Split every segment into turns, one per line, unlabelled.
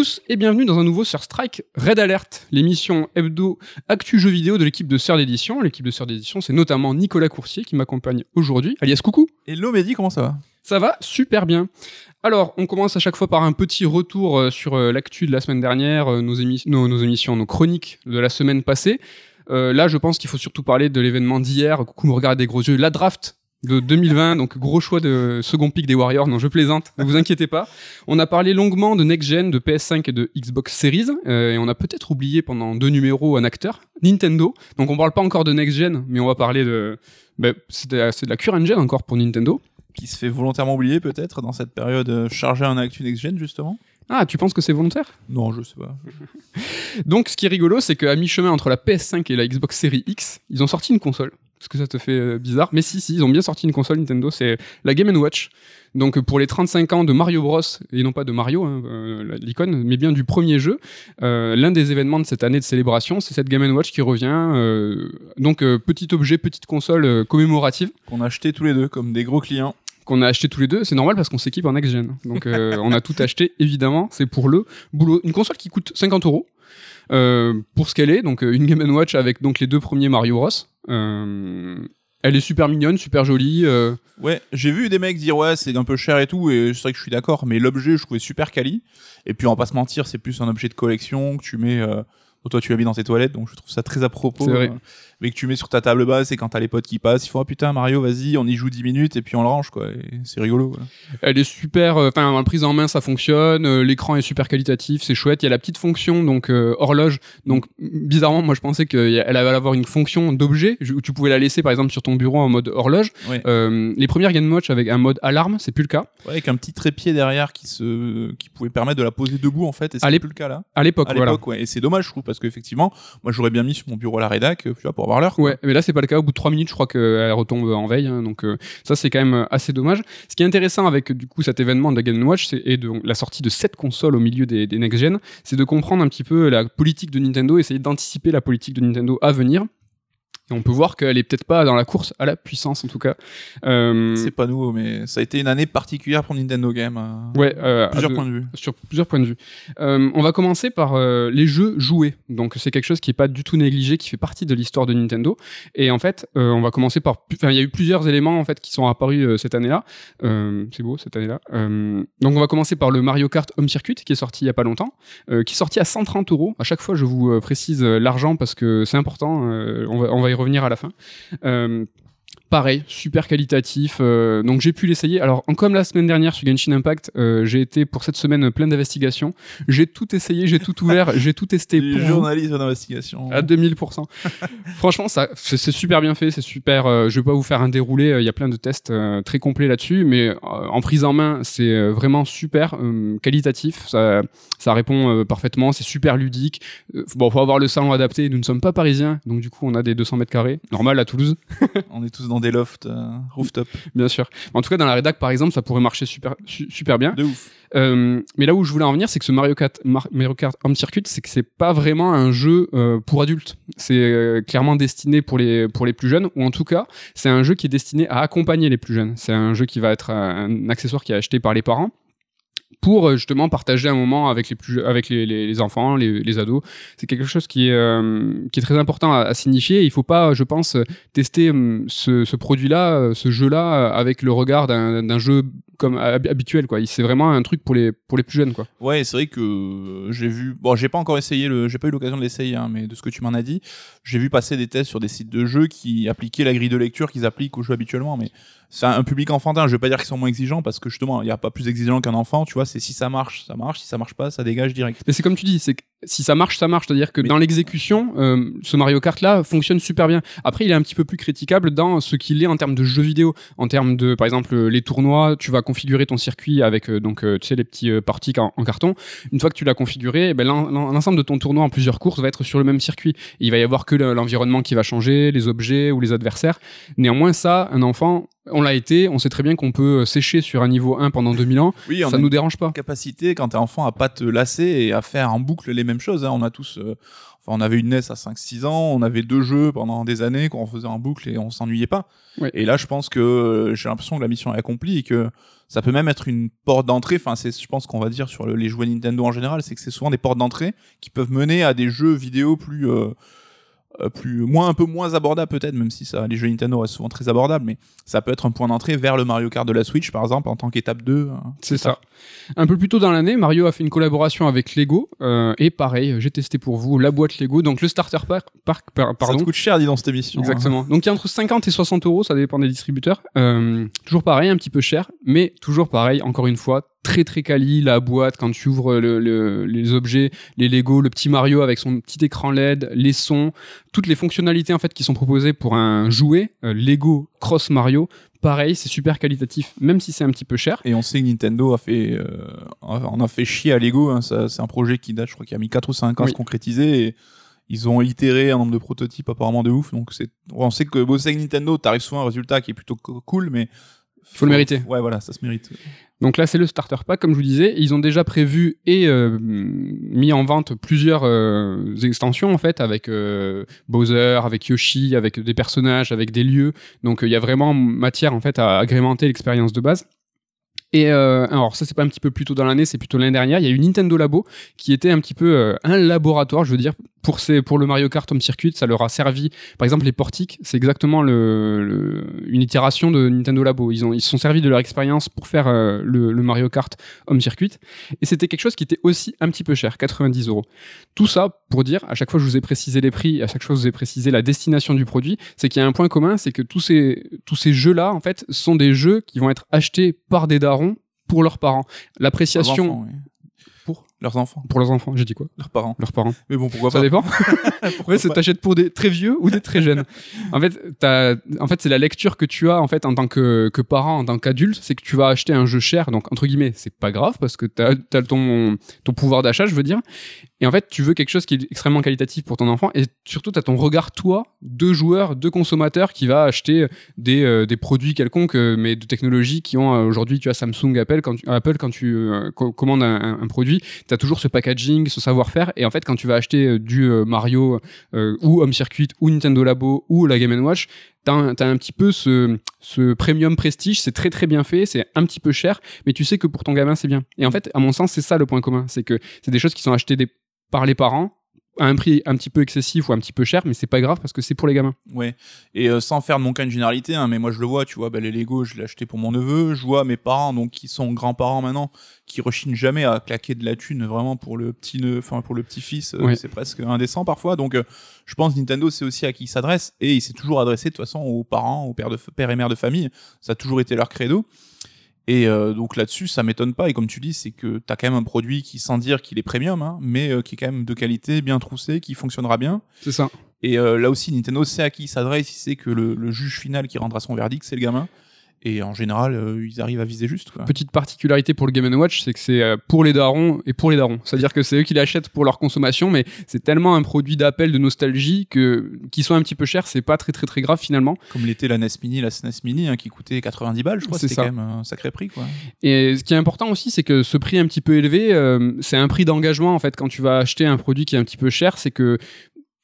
tous et bienvenue dans un nouveau Sur Strike Red Alert, l'émission hebdo actu jeux vidéo de l'équipe de Sœur d'édition. L'équipe de Sœur d'édition, c'est notamment Nicolas Coursier qui m'accompagne aujourd'hui, alias Coucou.
Hello Mehdi, comment ça va?
Ça va super bien. Alors, on commence à chaque fois par un petit retour euh, sur euh, l'actu de la semaine dernière, euh, nos, émi- nos- nos émissions, nos chroniques de la semaine passée. Euh, là, je pense qu'il faut surtout parler de l'événement d'hier. Coucou me regarde des gros yeux. La draft de 2020, donc gros choix de second pick des Warriors. Non, je plaisante, ne vous inquiétez pas. On a parlé longuement de next gen, de PS5 et de Xbox Series, euh, et on a peut-être oublié pendant deux numéros un acteur, Nintendo. Donc on parle pas encore de next gen, mais on va parler de, ben, c'est de, la current gen encore pour Nintendo.
Qui se fait volontairement oublier peut-être dans cette période euh, chargée en actu next-gen justement?
Ah, tu penses que c'est volontaire?
Non, je sais pas.
Donc, ce qui est rigolo, c'est qu'à mi-chemin entre la PS5 et la Xbox Series X, ils ont sorti une console. Est-ce que ça te fait euh, bizarre Mais si, si, ils ont bien sorti une console Nintendo, c'est la Game Watch. Donc, euh, pour les 35 ans de Mario Bros, et non pas de Mario, hein, euh, l'icône, mais bien du premier jeu, euh, l'un des événements de cette année de célébration, c'est cette Game Watch qui revient. euh, donc, euh, petit objet, petite console commémorative
Qu'on a acheté tous les deux comme des gros clients.
qu'on a acheté tous les deux. C'est normal parce qu'on s'équipe en next-gen. Donc, euh, on a tout acheté, évidemment. C'est pour le boulot. Une console qui coûte 50 euros. Euh, pour ce qu'elle est, donc euh, une Game Watch avec donc les deux premiers Mario Bros. Euh, elle est super mignonne, super jolie.
Ouais, j'ai vu des mecs dire ouais c'est un peu cher et tout et c'est vrai que je suis d'accord mais l'objet je trouvais super quali et puis on va pas se mentir c'est plus un objet de collection que tu mets bon, toi tu l'as mis dans tes toilettes donc je trouve ça très à propos
C'est vrai.
euh, mais que tu mets sur ta table basse et quand t'as les potes qui passent ils font ah putain Mario vas-y on y joue 10 minutes et puis on le range quoi c'est rigolo voilà.
Elle est super, euh, enfin la prise en main ça fonctionne, euh, l'écran est super qualitatif, c'est chouette. Il y a la petite fonction donc euh, horloge. Donc bizarrement moi je pensais qu'elle allait avoir une fonction d'objet je- où tu pouvais la laisser par exemple sur ton bureau en mode horloge. Euh, les premières Game Watch avec un mode alarme c'est plus le cas.
Ouais, avec un petit trépied derrière qui se qui pouvait permettre de la poser debout en fait et c'est plus le cas là
À l'époque voilà.
ouais et c'est dommage je trouve parce qu'effectivement moi j'aurais bien mis sur mon bureau la rédac euh, pour avoir l'heure
Ouais, mais là c'est pas le cas. Au bout de trois minutes, je crois qu'elle retombe en veille. hein, donc euh, ça c'est quand même assez dommage. Ce qui est intéressant avec du coup cet événement de la Game Watch et de la sortie de cette console au milieu des, des next gen, c'est de comprendre un petit peu la politique de Nintendo, essayer d'anticiper la politique de Nintendo à venir. Et on peut voir qu'elle est peut-être pas dans la course à la puissance en tout cas. Euh,
c'est pas nouveau mais ça a été une année particulière pour Nintendo Game euh,
ouais, euh,
plusieurs
de-
points de vue
sur plusieurs points de vue. Euh, on va commencer par les jeux joués. Donc c'est quelque chose qui est pas du tout négligé, qui fait partie de l'histoire de Nintendo. Et en fait, on va commencer par. Enfin, il y a eu plusieurs éléments en fait qui sont apparus cette année-là. C'est beau cette année-là. Donc on va commencer par le Mario Kart Home Circuit qui est sorti il y a pas longtemps, qui est sorti à 130 euros. À chaque fois, je vous précise l'argent parce que c'est important. on, va, on va y revenir à la fin. Euh, Pareil, super qualitatif. euh, donc j'ai pu l'essayer. Alors, comme la semaine dernière sur Genshin Impact, euh, j'ai été pour cette semaine plein d'investigations. J'ai tout essayé, j'ai tout ouvert, j'ai tout testé pour vous
journalistes d'investigation
à 2000%. Franchement, ça, c'est super bien fait, c'est super. euh, je vais pas vous faire un déroulé. Il y a plein de tests très complets là-dessus, mais en prise en main, c'est vraiment super qualitatif. Ça, ça répond parfaitement. C'est super ludique. Bon, faut avoir le salon adapté. Nous ne sommes pas parisiens, donc du coup, on a des 200 mètres carrés, normal à Toulouse.
on est tous dans des lofts euh, rooftop
bien sûr. En tout cas, dans la rédac, par exemple, ça pourrait marcher super, su- super bien.
de ouf
Euh, mais là où je voulais en venir, c'est que ce Mario Kart, Mar- Mario Kart Home Circuit, c'est que c'est pas vraiment un jeu euh, pour adultes. C'est euh, clairement destiné pour les pour les plus jeunes, ou en tout cas, c'est un jeu qui est destiné à accompagner les plus jeunes. C'est un jeu qui va être un, un accessoire qui est acheté par les parents pour euh, justement partager un moment avec les plus avec les, enfants, les, ados. C'est quelque chose qui est euh, qui est très important à, signifier. Il faut pas, je pense, tester hum, ce, produit-là, euh, ce jeu-là, avec le regard d'un jeu comme hab- habituel. quoi. C'est vraiment un truc pour les pour les plus jeunes. quoi.
Ouais, c'est vrai que euh, j'ai vu. Bon, j'ai pas encore essayé le. J'ai pas eu l'occasion de l'essayer, hein, mais de ce que tu m'en as dit, j'ai vu passer des tests sur des sites de jeux qui appliquaient la grille de lecture qu'ils appliquent aux jeux habituellement. Mais c'est un public enfantin. Je vais pas dire qu'ils sont moins exigeants parce que justement, il y a pas plus exigeant qu'un enfant. Tu vois, c'est si ça marche, ça marche. Si ça marche pas, ça dégage direct.
Mais c'est comme tu dis, c'est que si ça marche, ça marche. C'est-à-dire que
Mais-
dans l'exécution, euh, ce Mario Kart là fonctionne super bien. Après, il est un petit peu plus critiquable dans ce qu'il est en termes de jeux vidéo, en termes de, par exemple, les tournois. Tu vas configurer ton circuit avec euh, donc euh, tu sais les petits euh, parties en, en carton. Une fois que tu l'as configuré, eh ben, l'en- l'en- l'ensemble de ton tournoi en plusieurs courses va être sur le même circuit. Et il va y avoir que le- l'environnement qui va changer, les objets ou les adversaires. Néanmoins, ça, un enfant On l'a été, on sait très bien qu'on peut sécher sur un niveau 1 pendant 2000 ans.
Oui,
ça nous dérange pas.
capacité quand t'es enfant à pas te lasser et à faire en boucle les mêmes choses. hein. On a tous, euh, enfin, on avait une NES à 5-6 ans, on avait deux jeux pendant des années qu'on faisait en boucle et on s'ennuyait pas.
Ouais.
Et là, je pense que j'ai l'impression que la mission est accomplie et que ça peut même être une porte d'entrée. Enfin, c'est, je pense qu'on va dire sur le- les jouets Nintendo en général, c'est que c'est souvent des portes d'entrée qui peuvent mener à des jeux vidéo plus euh, plus moins un peu moins abordables peut-être même si ça les jeux Nintendo restent souvent très abordables mais ça peut être un point d'entrée vers le Mario Kart de la Switch par exemple en tant qu'étape 2 hein.
C'est ça. Un peu plus tôt dans l'année, Mario a fait une collaboration avec Lego. euh, et pareil, j'ai testé pour vous la boîte Lego, donc le starter pack, park, par-
ça
pardon.
te coûte cher dit dans cette émission hein.
Exactement. Donc il y a entre 50 et 60 euros, ça dépend des distributeurs. Euh, toujours pareil, un petit peu cher, mais toujours pareil, encore une fois, très très quali, la boîte, quand tu ouvres le- le- les objets, les Lego, le petit Mario avec son petit écran LED, les sons, toutes les fonctionnalités en fait qui sont proposées pour un jouet, euh, Lego Cross Mario, pareil, c'est super qualitatif, même si c'est un petit peu cher.
Et on sait que Nintendo a fait, euh, on a fait chier à Lego. hein. C'est un projet qui date, je crois, qu'il a mis 4 ou 5 ans à
Oui.
se concrétiser. Et ils ont itéré un nombre de prototypes apparemment de ouf. Donc c'est, on sait que bosser avec Nintendo, t'arrives souvent à un résultat qui est plutôt co- cool, mais
Faut le mériter.
Ouais, voilà, ça se mérite.
Donc là, c'est le starter pack, comme je vous disais. Ils ont déjà prévu et euh, mis en vente plusieurs euh, extensions, en fait, avec euh, Bowser, avec Yoshi, avec des personnages, avec des lieux. Donc il y a vraiment matière, en fait, à agrémenter l'expérience de base. Et euh, alors ça c'est pas un petit peu plus tôt dans l'année, c'est plutôt l'année dernière. Il y a eu Nintendo Labo qui était un petit peu euh, un laboratoire, je veux dire, pour le Mario Kart Home Circuit. Ça leur a servi, par exemple les portiques, c'est exactement une itération de Nintendo Labo. Ils ont ils se sont servis de leur expérience pour faire euh, le, Mario Kart Home Circuit. Et c'était quelque chose qui était aussi un petit peu cher, 90 euros. Tout ça pour dire, à chaque fois je vous ai précisé les prix, à chaque fois je vous ai précisé la destination du produit, c'est qu'il y a un point commun, c'est que tous ces tous ces jeux là en fait sont des jeux qui vont être achetés par des darons pour leurs parents. L'appréciation
leurs enfants,
pour leurs enfants, j'ai dit quoi?
Leurs parents.
Leurs parents.
Mais bon, pourquoi
Ça
pas
dépend.
Pourquoi
Ouais, c'est t'achètes pour des très vieux ou des très jeunes. En fait, t'as, en fait, c'est la lecture que tu as en fait en tant que, que parent, en tant qu'adulte, c'est que tu vas acheter un jeu cher. Donc entre guillemets, c'est pas grave parce que t'as, t'as ton ton pouvoir d'achat, je veux dire. Et en fait, tu veux quelque chose qui est extrêmement qualitatif pour ton enfant. Et surtout, t'as ton regard toi, de joueur, de consommateur, qui va acheter des euh, des produits quelconques, euh, mais de technologie qui ont euh, aujourd'hui, tu as Samsung, Apple, quand tu, Apple quand tu euh, co- commandes un, un- un produit, t'as toujours ce packaging, ce savoir-faire. Et en fait, quand tu vas acheter euh, du euh, Mario euh, ou Home Circuit ou Nintendo Labo ou la Game Watch, t'as un, t'as un petit peu ce, premium prestige, c'est très très bien fait, c'est un petit peu cher, mais tu sais que pour ton gamin c'est bien. Et en fait, à mon sens, c'est ça le point commun, c'est que c'est des choses qui sont achetées par les parents à un prix un petit peu excessif ou un petit peu cher, mais c'est pas grave parce que c'est pour les gamins.
Ouais. Et euh, sans faire de mon cas une généralité, hein, mais moi je le vois, tu vois, bah, les Lego, je l'ai acheté pour mon neveu. Je vois mes parents, donc qui sont grands-parents maintenant, qui rechignent jamais à claquer de la thune vraiment pour le petit enfin pour le petit fils.
Ouais.
C'est presque indécent parfois. Donc euh, je pense Nintendo, c'est aussi à qui il s'adresse et il s'est toujours adressé de toute façon aux parents, aux pères de pères et mères de famille. Ça a toujours été leur credo. Et euh, donc là-dessus, ça m'étonne pas. Et comme tu dis, c'est que t'as quand même un produit qui, sans dire qu'il est premium, hein, mais euh, qui est quand même de qualité, bien troussé, qui fonctionnera bien.
C'est ça.
Et euh, là aussi, Nintendo sait à qui il s'adresse, il sait que le, le juge final qui rendra son verdict, c'est le gamin. Et en général, euh, ils arrivent à viser juste. Quoi.
Petite particularité pour le Game Watch, c'est que c'est euh, pour les darons et pour les darons. C'est-à-dire que c'est eux qui l'achètent pour leur consommation, mais c'est tellement un produit d'appel, de nostalgie, que qu'ils soient un petit peu chers, c'est pas très très très grave finalement.
Comme l'était la NES Mini, la SNES Mini, hein, qui coûtait 90 balles, je crois.
C'est
C'était quand même un sacré prix. Quoi.
Et ce qui est important aussi, c'est que ce prix un petit peu élevé, euh, c'est un prix d'engagement en fait. Quand tu vas acheter un produit qui est un petit peu cher, c'est que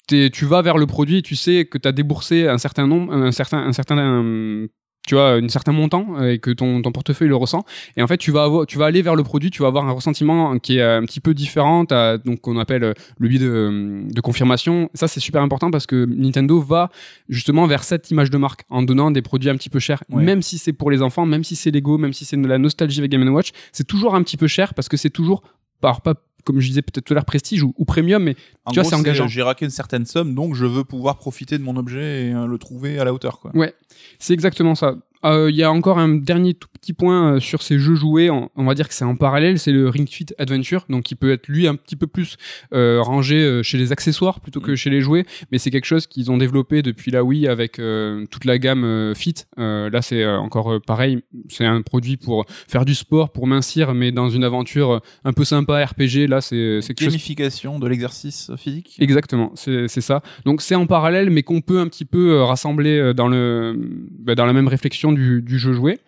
t'es- tu vas vers le produit, et tu sais que tu as déboursé un certain nombre, un certain, un certain, tu vois, un certain montant euh, et que ton, ton portefeuille le ressent. Et en fait, tu vas avoir, tu vas aller vers le produit, tu vas avoir un ressentiment qui est un petit peu différent, t'as- donc qu'on appelle euh, le biais de, de confirmation. Ça, c'est super important parce que Nintendo va justement vers cette image de marque en donnant des produits un petit peu chers,
Ouais.
même si c'est pour les enfants, même si c'est Lego, même si c'est de la nostalgie avec Game Watch, c'est toujours un petit peu cher parce que c'est toujours, par pas comme je disais peut-être tout à l'heure prestige ou, ou premium, mais
En
Tu vois, c'est engageant.
J'ai raqué une certaine somme, donc je veux pouvoir profiter de mon objet et euh, le trouver à la hauteur. Quoi.
Ouais, c'est exactement ça. Euh, Il y a encore un dernier tout petit point euh, sur ces jeux joués. On, on va dire que c'est en parallèle, c'est le Ring Fit Adventure, donc qui peut être lui un petit peu plus euh, rangé chez les accessoires plutôt que chez les jouets. Mais c'est quelque chose qu'ils ont développé depuis la Wii avec euh, toute la gamme Fit. Là, c'est encore pareil. C'est un produit pour faire du sport, pour mincir, mais dans une aventure un peu sympa RPG. Là, c'est quelque chose
Gamification de l'exercice physique.
Exactement, c'est ça. Donc c'est en parallèle, mais qu'on peut un petit peu rassembler dans le bah, dans la même réflexion du, jeu joué.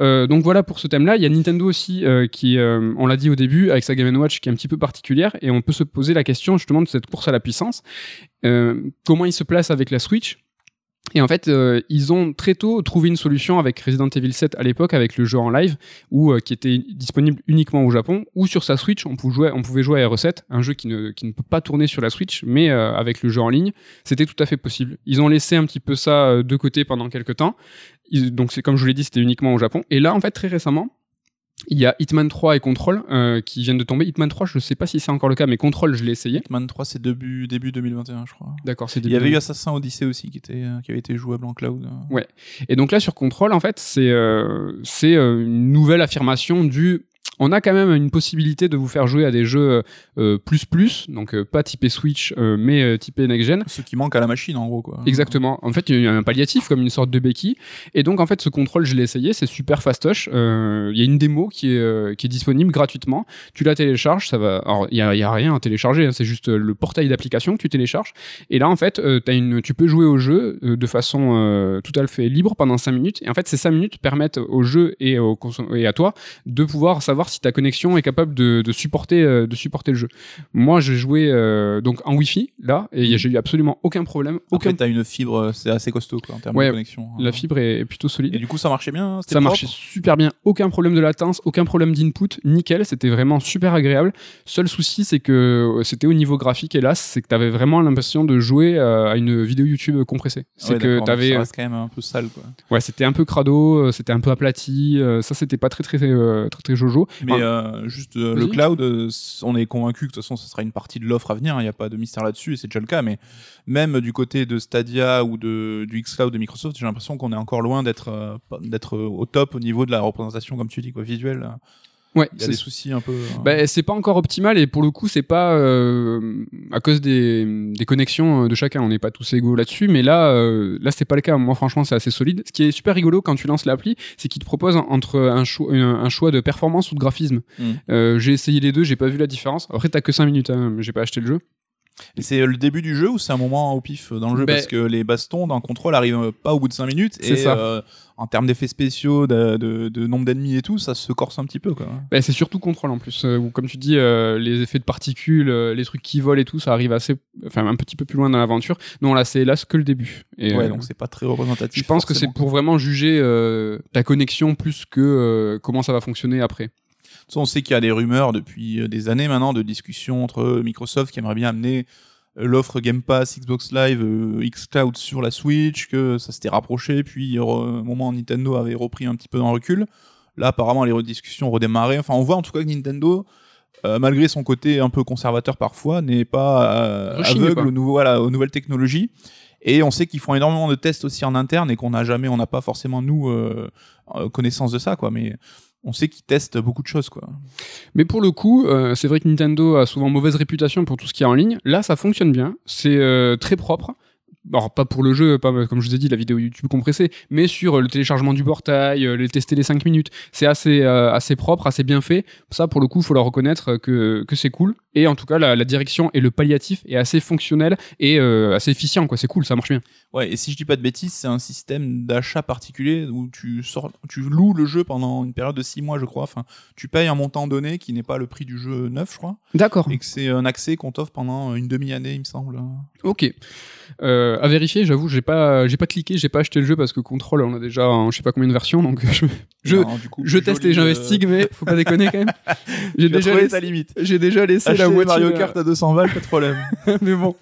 Euh, donc voilà pour ce thème-là. Il y a Nintendo aussi euh, qui, euh, on l'a dit au début, avec sa Game Watch qui est un petit peu particulière, et on peut se poser la question justement de cette course à la puissance. Comment il se place avec la Switch? Et en fait, ils ont très tôt trouvé une solution avec Resident Evil 7 à l'époque, avec le jeu en live, euh, qui était disponible uniquement au Japon, ou sur sa Switch, on pouvait jouer, on pouvait jouer à RE7, un jeu qui ne, peut pas tourner sur la Switch, mais avec le jeu en ligne, c'était tout à fait possible. Ils ont laissé un petit peu ça de côté pendant quelques temps. Ils- donc c'est comme je vous l'ai dit, c'était uniquement au Japon. Et là, en fait, très récemment, il y a Hitman 3 et Control euh, qui viennent de tomber. Hitman 3, je sais pas si c'est encore le cas, mais Control, je l'ai essayé.
Hitman 3, c'est début, début 2021, je crois.
D'accord, c'est
Il y avait eu Assassin Odyssey aussi qui, était, euh, qui avait été jouable en cloud. euh.
Ouais. Et donc là, sur Control, en fait, c'est euh, c'est une nouvelle affirmation du. On a quand même une possibilité de vous faire jouer à des jeux euh, plus plus, donc euh, pas typé Switch, euh, mais euh, typé next gen.
Ce qui manque à la machine, en gros. Quoi.
Exactement. En fait, il y a un palliatif comme une sorte de béquille. Et donc, en fait, ce contrôle, je l'ai essayé, c'est super fastoche. Euh, Il y a une démo qui est, euh, qui est disponible gratuitement. Tu la télécharges, ça va. Alors, il y a, il y a rien à télécharger, hein, c'est juste euh, le portail d'application que tu télécharges. Et là, en fait, euh, une, tu peux jouer au jeu euh, de façon euh, tout à fait libre pendant 5 minutes. Et en fait, ces 5 minutes permettent au jeu et, au et à toi de pouvoir savoir si ta connexion est capable de, de supporter, euh, de supporter le jeu. Moi, j'ai joué euh, donc en Wi-Fi là, et j'ai eu absolument aucun problème, aucun
Aucun. t'as une fibre, euh, c'est assez costaud quoi, en termes
Ouais,
de connexion.
la
Euh,
fibre est, est plutôt
Et
solide.
du coup, ça marchait bien
Ça marchait super bien, aucun problème de latence, aucun problème d'input, nickel, c'était vraiment super agréable. Seul souci, c'est que c'était au niveau graphique, hélas, c'est que t'avais vraiment l'impression de jouer à une vidéo YouTube compressée. C'est
Ouais,
que t'avais,
Ça reste quand même un peu sale quoi.
ouais, c'était un peu crado, c'était un peu aplati, ça c'était pas très très très très jojo.
Mais
Enfin,
euh, juste euh, le cloud, euh, on est convaincu que de toute façon, ça sera une partie de l'offre à venir. Il n'y a pas de mystère là-dessus, et c'est déjà le cas. Mais même du côté de Stadia ou de, du xCloud de Microsoft, j'ai l'impression qu'on est encore loin d'être d'être au top au niveau de la représentation, comme tu dis, quoi, visuelle.
Ouais,
Il y a des soucis un peu. euh,
Bah, c'est pas encore optimal et pour le coup c'est pas euh, à cause des, des connexions euh, de chacun. On n'est pas tous égaux là-dessus mais là euh, là c'est pas le cas. Moi franchement c'est assez solide. Ce qui est super rigolo quand tu lances l'appli c'est qu'il te propose entre un choix un, un choix de performance ou de graphisme.
Mm.
Euh, j'ai essayé les deux j'ai pas vu la différence. Après t'as que 5 minutes hein, j'ai pas acheté le jeu
c'est le début du jeu ou c'est un moment au pif dans le jeu?
Ben-
Parce que les bastons dans contrôle arrivent euh, pas au bout de 5 minutes. Et
ça.
euh, en termes d'effets spéciaux, de, de- de nombre d'ennemis et tout, ça se corse un petit peu. Quoi.
Bah, c'est surtout contrôle en plus euh, où comme tu dis euh, les effets de particules euh, les trucs qui volent et tout ça arrive assez enfin un petit peu plus loin dans l'aventure non là c'est là que le début et
ouais,
euh,
donc c'est pas très représentatif.
Je pense que c'est pour vraiment juger euh, ta connexion plus que euh, comment ça va fonctionner après.
On sait qu'il y a des rumeurs depuis euh, des années maintenant de discussions entre Microsoft qui aimerait bien amener euh, l'offre Game Pass, Xbox Live, euh, xCloud sur la Switch, que ça s'était rapproché, puis euh, au moment où Nintendo avait repris un petit peu dans le recul. Là, apparemment, les discussions ont redémarré. Enfin, on voit en tout cas que Nintendo, euh, malgré son côté un peu conservateur parfois, n'est pas euh, aveugle aux, nouveaux, voilà, aux nouvelles technologies. Et on sait qu'ils font énormément de tests aussi en interne et qu'on n'a jamais, on n'a pas forcément nous euh, euh, connaissance de ça, quoi. Mais on sait qu'ils testent beaucoup de choses, quoi.
Mais pour le coup, euh, c'est vrai que Nintendo a souvent mauvaise réputation pour tout ce qui est en ligne. Là, ça fonctionne bien. C'est euh, très propre. Alors, pas pour le jeu, pas comme je vous ai dit, la vidéo YouTube compressée, mais sur euh, le téléchargement du portail, les tester les 5 minutes. C'est assez, assez propre, assez bien fait. Ça, pour le coup, faut leur reconnaître que, que c'est cool. Et en tout cas, la, la direction et le palliatif est assez fonctionnel et euh, assez efficient, quoi. C'est cool, ça marche bien.
Ouais, et si je dis pas de bêtises, c'est un système d'achat particulier où tu sors, tu loues le jeu pendant une période de 6 mois, je crois. Enfin, tu payes un montant donné qui n'est pas le prix du jeu neuf, je crois.
D'accord.
Et que c'est un accès qu'on t'offre pendant une demi-année, il me semble.
Ok. Euh, à vérifier, j'avoue, j'ai pas, j'ai pas cliqué, j'ai pas acheté le jeu parce que Control, on a déjà, en je sais pas combien de versions, donc je, je,
coup,
je teste et j'investigue, mais faut pas déconner quand même. J'ai déjà, laissé,
ta limite.
j'ai déjà laissé la moitié.
Mario Kart à 200 balles, pas de problème.
mais bon,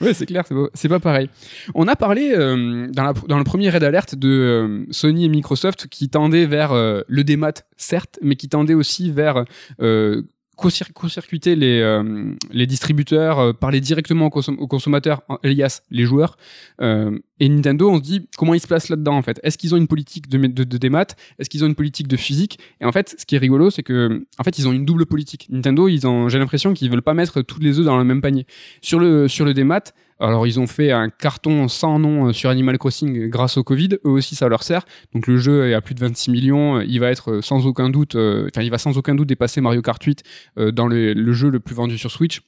ouais, c'est clair, c'est pas, pareil. On a parlé euh, dans, la, dans le premier raid alerte de euh, Sony et Microsoft qui tendaient vers euh, le démat, certes, mais qui tendaient aussi vers euh, court-circuiter les, euh, les distributeurs, euh, parler directement aux, consom- aux consommateurs, alias les joueurs. Euh, et Nintendo, on se dit comment ils se placent là-dedans en fait? Est-ce qu'ils ont une politique de, de, de démat Est-ce qu'ils ont une politique de physique? Et en fait, ce qui est rigolo, c'est que en fait, ils ont une double politique. Nintendo, ils ont, j'ai l'impression qu'ils veulent pas mettre tous les œufs dans le même panier. Sur le sur le démat, alors ils ont fait un carton sans nom euh, sur Animal Crossing grâce au Covid. Eux aussi, ça leur sert. Donc le jeu est à plus de 26 millions. Il va être sans aucun doute, euh, il va sans aucun doute dépasser Mario Kart 8 euh, dans le, le jeu le plus vendu sur Switch.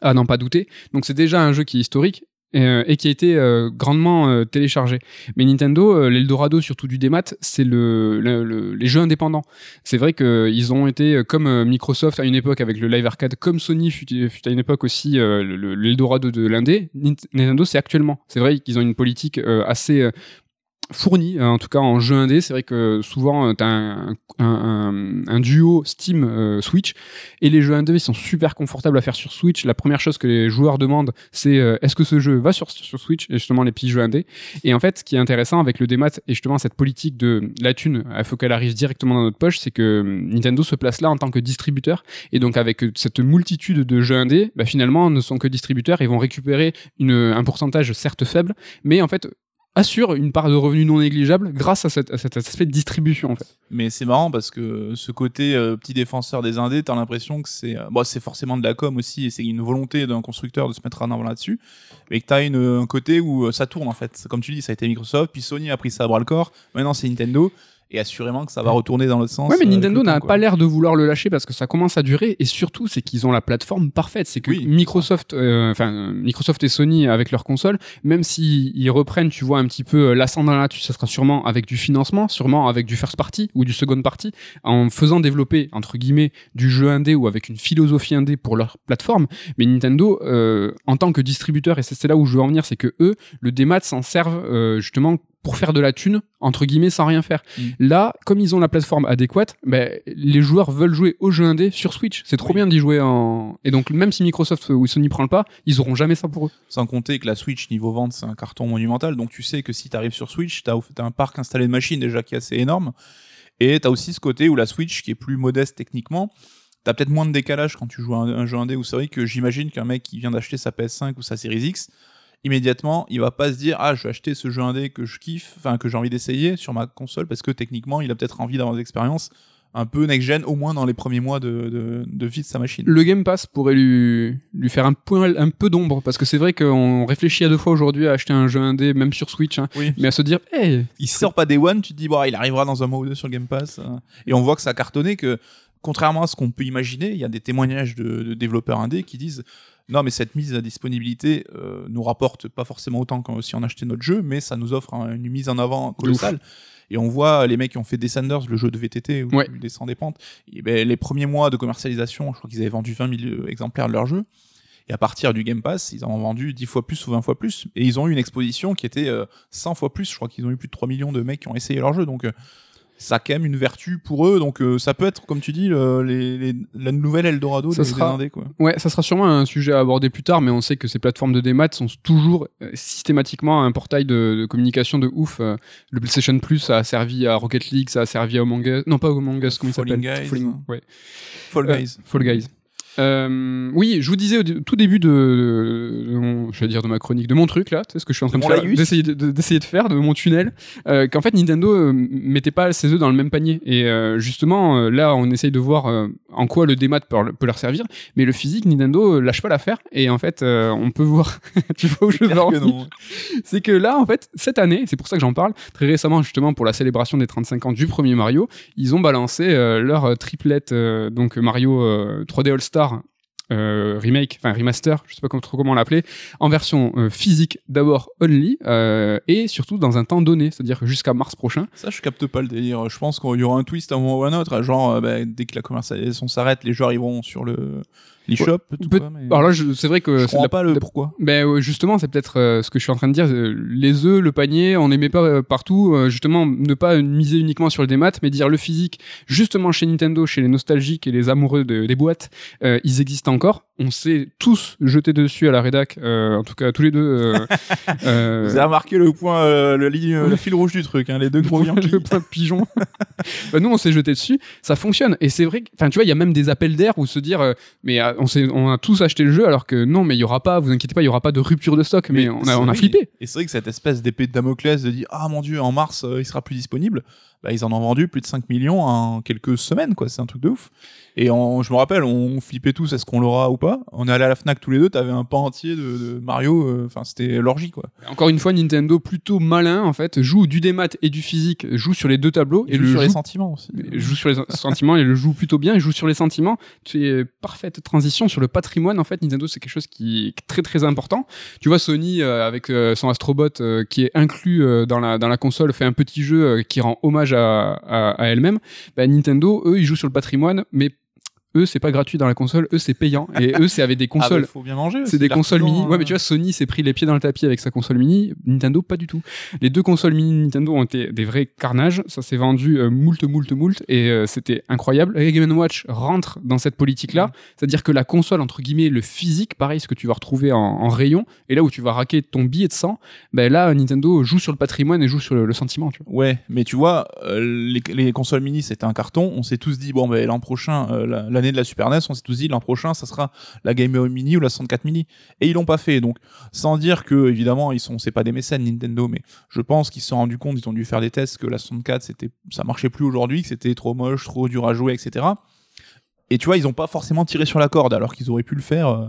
À n'en pas douter. Donc c'est déjà un jeu qui est historique. Euh, et qui a été euh, grandement euh, téléchargé. Mais Nintendo, l'Eldorado surtout du démat, c'est le, le- le- les jeux indépendants. C'est vrai qu'ils ont été comme Microsoft à une époque avec le Live Arcade, comme Sony fut, fut à une époque aussi le- le- l'Eldorado de l'indé. Nint- Nintendo, c'est actuellement. C'est vrai qu'ils ont une politique assez euh, fournie, euh, en tout cas en jeu indé. C'est vrai que souvent, tu as un, un- duo Steam euh, et les jeux indés ils sont super confortables à faire sur Switch. La première chose que les joueurs demandent, c'est euh, est-ce que ce jeu va sur, sur Switch? Et justement les petits jeux indés. Et en fait, ce qui est intéressant avec le démat et justement cette politique de la thune, il faut qu'elle arrive directement dans notre poche, c'est que Nintendo se place là en tant que distributeur et donc avec euh, cette multitude de jeux indés, bah, finalement ne sont que distributeurs et vont récupérer une, un pourcentage certes faible, mais en fait assure une part de revenus non négligeable grâce à, cette- cet aspect de distribution en fait.
Mais c'est marrant parce que ce côté euh, petit défenseur des indés, t'as l'impression que c'est euh, bon, c'est forcément de la com aussi et c'est une volonté d'un constructeur de se mettre en avant là-dessus. Mais que t'as une, un côté où euh, ça tourne en fait. Comme tu dis, ça a été Microsoft, puis Sony a pris ça à bras le corps. Maintenant c'est Nintendo et assurément que ça va retourner dans l'autre sens.
Ouais, mais
euh,
Nintendo n'a pas l'air de vouloir le lâcher parce que ça commence à durer et surtout c'est qu'ils ont la plateforme parfaite. C'est que
Oui.
Microsoft, euh, enfin euh, Microsoft et Sony avec leurs consoles, même s'ils ils reprennent, tu vois un petit peu euh, l'ascendant là-dessus, ça sera sûrement avec du financement, sûrement avec du first party ou du second party, en faisant développer entre guillemets du jeu indé ou avec une philosophie indé pour leur plateforme. Mais Nintendo, euh, en tant que distributeur, et c'est c'est là où je veux en venir, c'est que eux, le démat s'en servent euh, justement pour faire de la thune entre guillemets sans rien faire.
Mm.
Là, comme ils ont la plateforme adéquate, ben, les joueurs veulent jouer au jeu indé sur Switch. C'est trop
Oui.
bien d'y jouer en. Et donc, même si Microsoft ou Sony prend le pas, ils auront jamais ça pour eux.
Sans compter que la Switch niveau vente c'est un carton monumental, donc tu sais que si t'arrives sur Switch, t'as as un parc installé de machines déjà qui est assez énorme, et t'as aussi ce côté où la Switch qui est plus modeste techniquement, t'as peut-être moins de décalage quand tu joues à un, un jeu indé. Où c'est vrai que j'imagine qu'un mec qui vient d'acheter sa PS5 ou sa Series X, immédiatement il va pas se dire ah je vais acheter ce jeu indé que je kiffe, enfin que j'ai envie d'essayer sur ma console parce que techniquement il a peut-être envie d'avoir des expériences un peu next-gen au moins dans les premiers mois de, de, de vie de sa machine.
Le Game Pass pourrait lui, lui faire un, poil, un peu d'ombre parce que c'est vrai qu'on réfléchit à deux fois aujourd'hui à acheter un jeu indé, même sur Switch, hein,
Oui.
mais à se dire, hey,
il sort pas des one, tu te dis bon, il arrivera dans un mois ou deux sur le Game Pass. euh, et on voit que ça a cartonné, que contrairement à ce qu'on peut imaginer, il y a des témoignages de, de développeurs indés qui disent non mais cette mise à disponibilité euh, nous rapporte pas forcément autant que si on achetait notre jeu, mais ça nous offre un- une mise en avant colossale. Et on voit les mecs qui ont fait Descenders, le jeu de VTT où
Ouais.
tu descends des pentes. Et ben, les premiers mois de commercialisation, je crois qu'ils avaient vendu 20 000 exemplaires de leur jeu. Et à partir du Game Pass, ils en ont vendu 10 fois plus ou 20 fois plus. Et ils ont eu une exposition qui était euh, 100 fois plus. Je crois qu'ils ont eu plus de 3 millions de mecs qui ont essayé leur jeu. Donc, euh, ça a quand même une vertu pour eux. Donc, euh, ça peut être, comme tu dis, le- les, les- la nouvelle Eldorado
Ça
des,
sera-
des indés, quoi.
Ouais, ça sera sûrement un sujet à aborder plus tard, mais on sait que ces plateformes de démat sont toujours euh, systématiquement un portail de, de communication de ouf. Euh, Le PlayStation Plus ça a servi à Rocket League, ça a servi à Among Us, non pas Among Us, comment il
Falling
s'appelle
Guys.
ouais.
Fall Guys.
Fall Guys. Euh, oui, je vous disais au tout début de, de, de mon, je vais dire de ma chronique, de mon truc là, sais ce que je suis en train
de
d'essayer de, de- d'essayer de faire, de mon tunnel, euh, qu'en fait Nintendo euh, mettait pas ses œufs dans le même panier. Et euh, justement, là, on essaye de voir en quoi le démat peut, peut leur servir, mais le physique, Nintendo lâche pas l'affaire. Et en fait, on peut voir, tu vois où je veux en c'est que là, en fait, cette année, c'est pour ça que j'en parle, très récemment, justement, pour la célébration des 35 ans du premier Mario, ils ont balancé leur triplette, donc Mario euh, 3D Euh, remake, enfin remaster, je sais pas trop comment l'appeler, en version euh, physique d'abord only euh, et surtout dans un temps donné, c'est-à-dire jusqu'à mars prochain.
Ça, je capte pas le délire. Je pense qu'il y aura un twist à un moment ou à un autre. Genre, bah, dès que la commercialisation s'arrête, les joueurs iront sur le l'eShop. quoi, mais-
Alors là, je- c'est vrai que
je comprends
la-
pas le pourquoi.
Ben ouais, justement, c'est peut-être euh, ce que je suis en train de dire. euh, les œufs, le panier, on n'aimait pas euh, partout. euh, justement, ne pas miser uniquement sur le démat, mais dire le physique. Justement, chez Nintendo, chez les nostalgiques et les amoureux de- des boîtes, euh, ils existent encore. On s'est tous jetés dessus à la rédac, euh, en tout cas tous les deux. euh, euh,
Vous avez remarqué le point, euh, le, ligne- le fil rouge du truc, hein, les deux gros
le point de pigeon. Bah, nous, on s'est jeté dessus, ça fonctionne. Et c'est vrai, que- enfin, tu vois, il y a même des appels d'air où se dire, euh, mais on, a tous acheté le jeu, alors que non, mais il y aura pas, vous inquiétez pas, il y aura pas de rupture de stock. Mais, on a, on a flippé.
Et c'est vrai que cette espèce d'épée de Damoclès de dire ah mon dieu en mars euh, il sera plus disponible. Bah, ils en ont vendu plus de 5 millions en quelques semaines, quoi. C'est un truc de ouf. Et on, je me rappelle, on flippait tous, est-ce qu'on l'aura ou pas? On est allé à la Fnac tous les deux, t'avais un pan entier de, de Mario, euh, enfin c'était l'orgie quoi.
Encore une fois, Nintendo plutôt malin en fait, joue du démat et du physique, joue sur les deux tableaux
et,
le
sur les
joue-
sentiments aussi.
joue sur les sentiments et le joue plutôt bien, il joue sur les sentiments. C'est parfaite transition sur le patrimoine en fait. Nintendo c'est quelque chose qui est très très important. Tu vois Sony euh, avec euh, son Astrobot euh, qui est inclus dans la dans la console fait un petit jeu qui rend hommage à, elle-même. Bah, Nintendo eux ils jouent sur le patrimoine mais eux c'est pas gratuit dans la console, eux c'est payant et eux c'est avec des
Ah, bah,
consoles
faut bien manger.
c'est des consoles mini. Ouais, mais
hein.
tu vois, Sony s'est pris les pieds dans le tapis avec sa console mini. Nintendo, pas du tout. Les deux consoles mini Nintendo ont été des vrais carnages. Ça s'est vendu euh, moult, moult, moult. Et euh, c'était incroyable. Et Game Watch rentre dans cette politique-là.
Mm.
C'est-à-dire que la console, entre guillemets, le physique, pareil, ce que tu vas retrouver en, en rayon, et là où tu vas raquer ton billet de sang, ben là, Nintendo joue sur le patrimoine et joue sur le, le sentiment. Tu vois.
Ouais, mais tu vois, euh, les, les consoles mini c'était un carton. On s'est tous dit bon ben l'an prochain, la- de la Super NES, on s'est tous dit l'an prochain ça sera la Game Boy Mini ou la 64 Mini. Et ils l'ont pas fait. Donc sans dire que évidemment ils sont, c'est pas des mécènes Nintendo, mais je pense qu'ils se sont rendus compte, ils ont dû faire des tests que la 64 c'était, ça marchait plus aujourd'hui, que c'était trop moche, trop dur à jouer, etc. Et tu vois, ils ont pas forcément tiré sur la corde alors qu'ils auraient pu le faire. euh,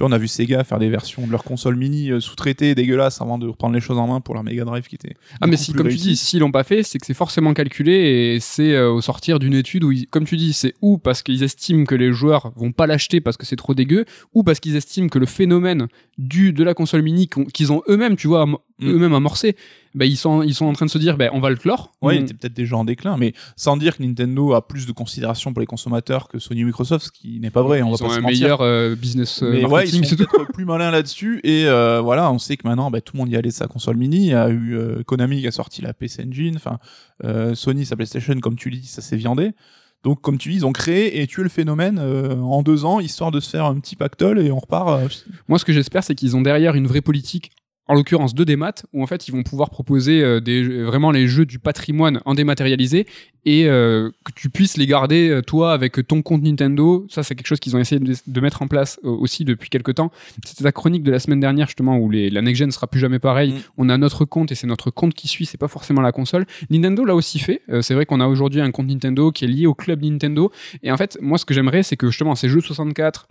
tu vois, on a vu Sega faire des versions de leur console mini euh, sous-traitées, dégueulasses, avant de reprendre les choses en main pour leur Mega Drive qui était.
Ah, mais si, comme tu dis, s'ils l'ont pas fait, c'est que c'est forcément calculé et c'est euh, au sortir d'une étude où, ils- comme tu dis, c'est ou parce qu'ils estiment que les joueurs vont pas l'acheter parce que c'est trop dégueu, ou parce qu'ils estiment que le phénomène du de la console mini qu'ils ont eux-mêmes, tu vois,
Mm.
eux-mêmes amorcé, bah, ils sont ils sont en train de se dire, bah, on va le clore.
Ouais, il
On-
était peut-être déjà en déclin, mais sans dire que Nintendo a plus de considération pour les consommateurs que Sony ou Microsoft, ce qui n'est pas vrai, on
ils
va
ont
pas se
un
mentir.
meilleur euh, business euh,
mais ouais, ils sont peut-être plus malins là-dessus. Et euh, voilà, on sait que maintenant, bah, tout le monde y allait de sa console mini. Il y a eu euh, Konami qui a sorti la PC Engine. Enfin, euh, Sony sa PlayStation, comme tu dis, ça s'est viandé. Donc, comme tu dis, ils ont créé et tué le phénomène euh, en deux ans, histoire de se faire un petit pactole et on repart. euh,
Moi, ce que j'espère, c'est qu'ils ont derrière une vraie politique, en l'occurrence de démat, où en fait ils vont pouvoir proposer euh, des, vraiment les jeux du patrimoine en dématérialisé et euh, que tu puisses les garder euh, toi avec ton compte Nintendo. Ça, c'est quelque chose qu'ils ont essayé de, de mettre en place aussi depuis quelques temps. C'était la chronique de la semaine dernière justement où les, la next gen sera plus jamais pareil.
Mm.
On a notre compte et c'est notre compte qui suit, c'est pas forcément la console. Nintendo l'a aussi fait. C'est vrai qu'on a aujourd'hui un compte Nintendo qui est lié au club Nintendo. Et en fait, moi, ce que j'aimerais, c'est que justement ces jeux 64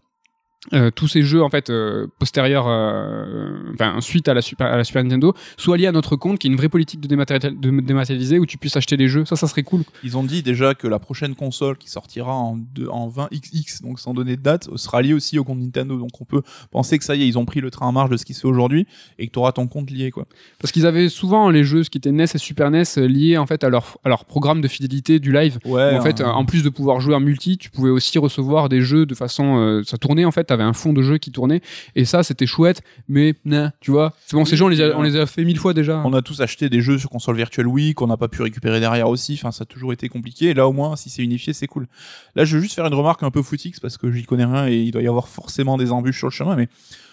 euh, tous ces jeux en fait euh, postérieurs, euh, enfin suite à la, Super, à la Super Nintendo, soient liés à notre compte, qui est une vraie politique de, de dématérialiser où tu puisses acheter des jeux. Ça, ça serait cool.
Ils ont dit déjà que la prochaine console qui sortira en, deux- en 20XX, donc sans donner de date, sera liée aussi au compte Nintendo. Donc on peut penser que ça y est, ils ont pris le train en marche de ce qui se fait aujourd'hui et que tu auras ton compte lié. quoi.
Parce qu'ils avaient souvent les jeux, ce qui était NES et Super NES, liés en fait à leur, à leur programme de fidélité du live.
Ouais,
Où, en fait, euh, en plus de pouvoir jouer en multi, tu pouvais aussi recevoir des jeux de façon, ça tournait en fait, t'avais un fond de jeu qui tournait et ça c'était chouette, mais nah, tu vois, c'est bon, ces jeux on les, a,
euh,
on les a fait mille fois déjà.
On a tous acheté des jeux sur console virtuelle Wii qu'on n'a pas pu récupérer derrière aussi. Enfin, ça a toujours été compliqué. Et là, au moins, si c'est unifié, c'est cool. Là, je veux juste faire une remarque un peu footix parce que j'y connais rien et il doit y avoir forcément des embûches sur le chemin. Mais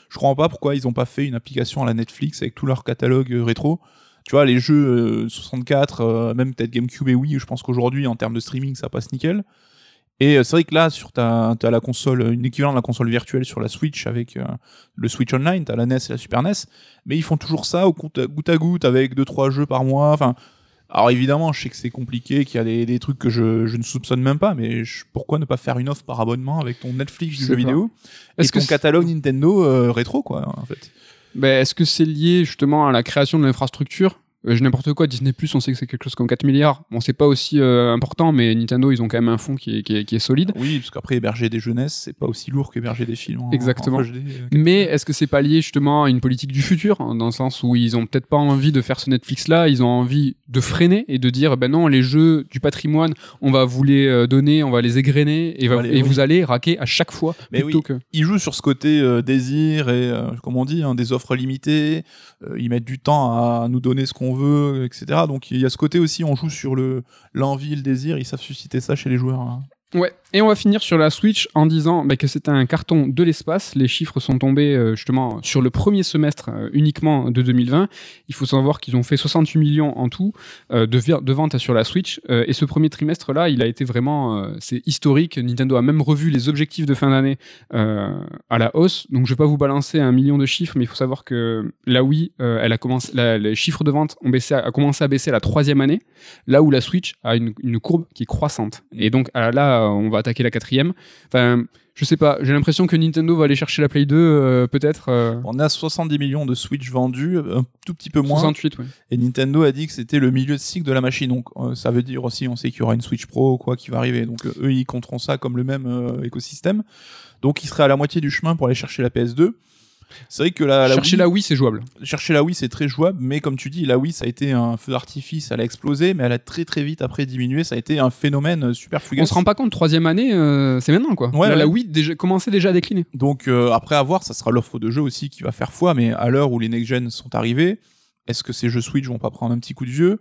je comprends pas pourquoi ils ont pas fait une application à la Netflix avec tout leur catalogue euh, rétro. Tu vois, les jeux euh, 64, euh, même peut-être GameCube et Wii, je pense qu'aujourd'hui, en termes de streaming, ça passe nickel. Et euh, c'est vrai que là, sur ta, t'as la console, une équivalent de la console virtuelle sur la Switch avec euh, le Switch Online, t'as la NES et la Super NES, mais ils font toujours ça au compte, goutte à goutte avec deux trois jeux par mois. Enfin, alors évidemment, je sais que c'est compliqué, qu'il y a des, des trucs que je, je ne soupçonne même pas, mais je- pourquoi ne pas faire une offre par abonnement avec ton Netflix du jeu
pas.
vidéo et
Est-ce que
ton catalogue Nintendo euh, rétro quoi en fait?
Ben, Est-ce que c'est lié justement à la création de l'infrastructure? Je n'importe quoi, Disney Plus, on sait que c'est quelque chose comme 4 milliards. Bon, c'est pas aussi euh, important, mais Nintendo, ils ont quand même un fonds qui est, qui est, qui est solide.
Oui, parce qu'après héberger des jeunesses, c'est pas aussi lourd qu'héberger des films. en-
Exactement.
en HD, euh,
Mais est-ce que c'est pas lié justement à une politique du futur, hein, dans le sens où ils ont peut-être pas envie de faire ce Netflix-là, ils ont envie de freiner et de dire, ben non, les jeux du patrimoine, on va vous les euh, donner, on va les égrener, et, va-
Allez,
et
oui.
vous allez raquer à chaque fois,
Mais
plutôt
oui.
que...
ils jouent sur ce côté euh, désir et, euh, comme on dit, hein, des offres limitées. Euh, ils mettent du temps à nous donner ce qu'on veut, etc. Donc il y a ce côté aussi, on joue sur le l'envie, le désir. Ils savent susciter ça chez les joueurs. hein.
Ouais, et on va finir sur la Switch en disant bah, que c'est un carton de l'espace. Les chiffres sont tombés euh, justement sur le premier semestre euh, uniquement de 2020. Il faut savoir qu'ils ont fait 68 millions en tout euh, de, de ventes sur la Switch. Et ce premier trimestre-là, il a été vraiment, c'est historique. Nintendo a même revu les objectifs de fin d'année à la hausse. Donc je vais pas vous balancer un million de chiffres, mais il faut savoir que la Wii, elle a commencé, les chiffres de vente ont baissé, a commencé à baisser la troisième année, là où la Switch a une, une courbe qui est croissante. Et donc là, on va attaquer la quatrième. Enfin, je sais pas. J'ai l'impression que Nintendo va aller chercher la Play 2, euh, peut-être. euh,
On a 70 millions de Switch vendus, un tout petit peu moins.
68, ouais.
Et Nintendo a dit que c'était le milieu de cycle de la machine. Donc euh, ça veut dire aussi, on sait qu'il y aura une Switch Pro ou quoi qui va arriver. Donc eux, ils compteront ça comme le même écosystème. Donc ils seraient à la moitié du chemin pour aller chercher la PS2. C'est vrai que la, la
Chercher
Wii,
la Wii, c'est jouable.
chercher la Wii, c'est très jouable, mais comme tu dis, la Wii, ça a été un feu d'artifice, elle a explosé, mais elle a très très vite après diminué. Ça a été un phénomène euh, super fugace.
On se rend pas compte, troisième année, euh, c'est maintenant, quoi.
Ouais,
Là,
ouais.
La Wii déjà, commençait déjà à décliner.
Donc euh, après avoir, ça sera l'offre de jeu aussi qui va faire foi, mais à l'heure où les next-gen sont arrivés, est-ce que ces jeux Switch vont pas prendre un petit coup de vieux?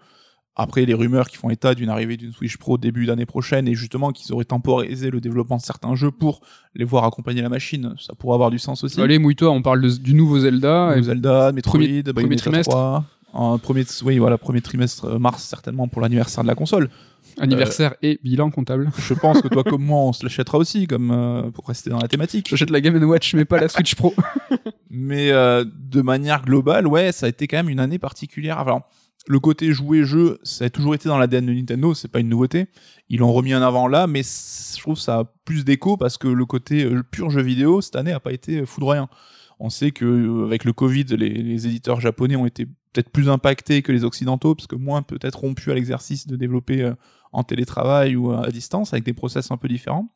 Après les rumeurs qui font état d'une arrivée d'une Switch Pro début d'année prochaine et justement qu'ils auraient temporisé le développement de certains jeux pour les voir accompagner la machine, ça pourrait avoir du sens aussi.
Allez, mouille-toi, on parle de- du nouveau Zelda.
Ou
et-
Zelda, Metroid,
premier- premier trimestre.
3, un premier, oui, voilà, premier trimestre euh, mars certainement pour l'anniversaire de la console.
Anniversaire et bilan comptable.
Je pense que toi comme moi on se l'achètera aussi comme euh, pour rester dans la thématique.
J'achète la Game Watch, mais pas la Switch Pro.
Mais euh, de manière globale, ouais, ça a été quand même une année particulière. Alors, le côté jouer-jeu, ça a toujours été dans l'ADN de Nintendo, c'est pas une nouveauté. Ils l'ont remis en avant là, mais je trouve ça a plus d'écho parce que le côté euh, pur jeu vidéo, cette année, a pas été foudroyant. On sait que euh, avec le Covid, les, éditeurs japonais ont été peut-être plus impactés que les occidentaux, parce que moins peut-être rompus à l'exercice de développer euh, en télétravail ou à distance, avec des process un peu différents.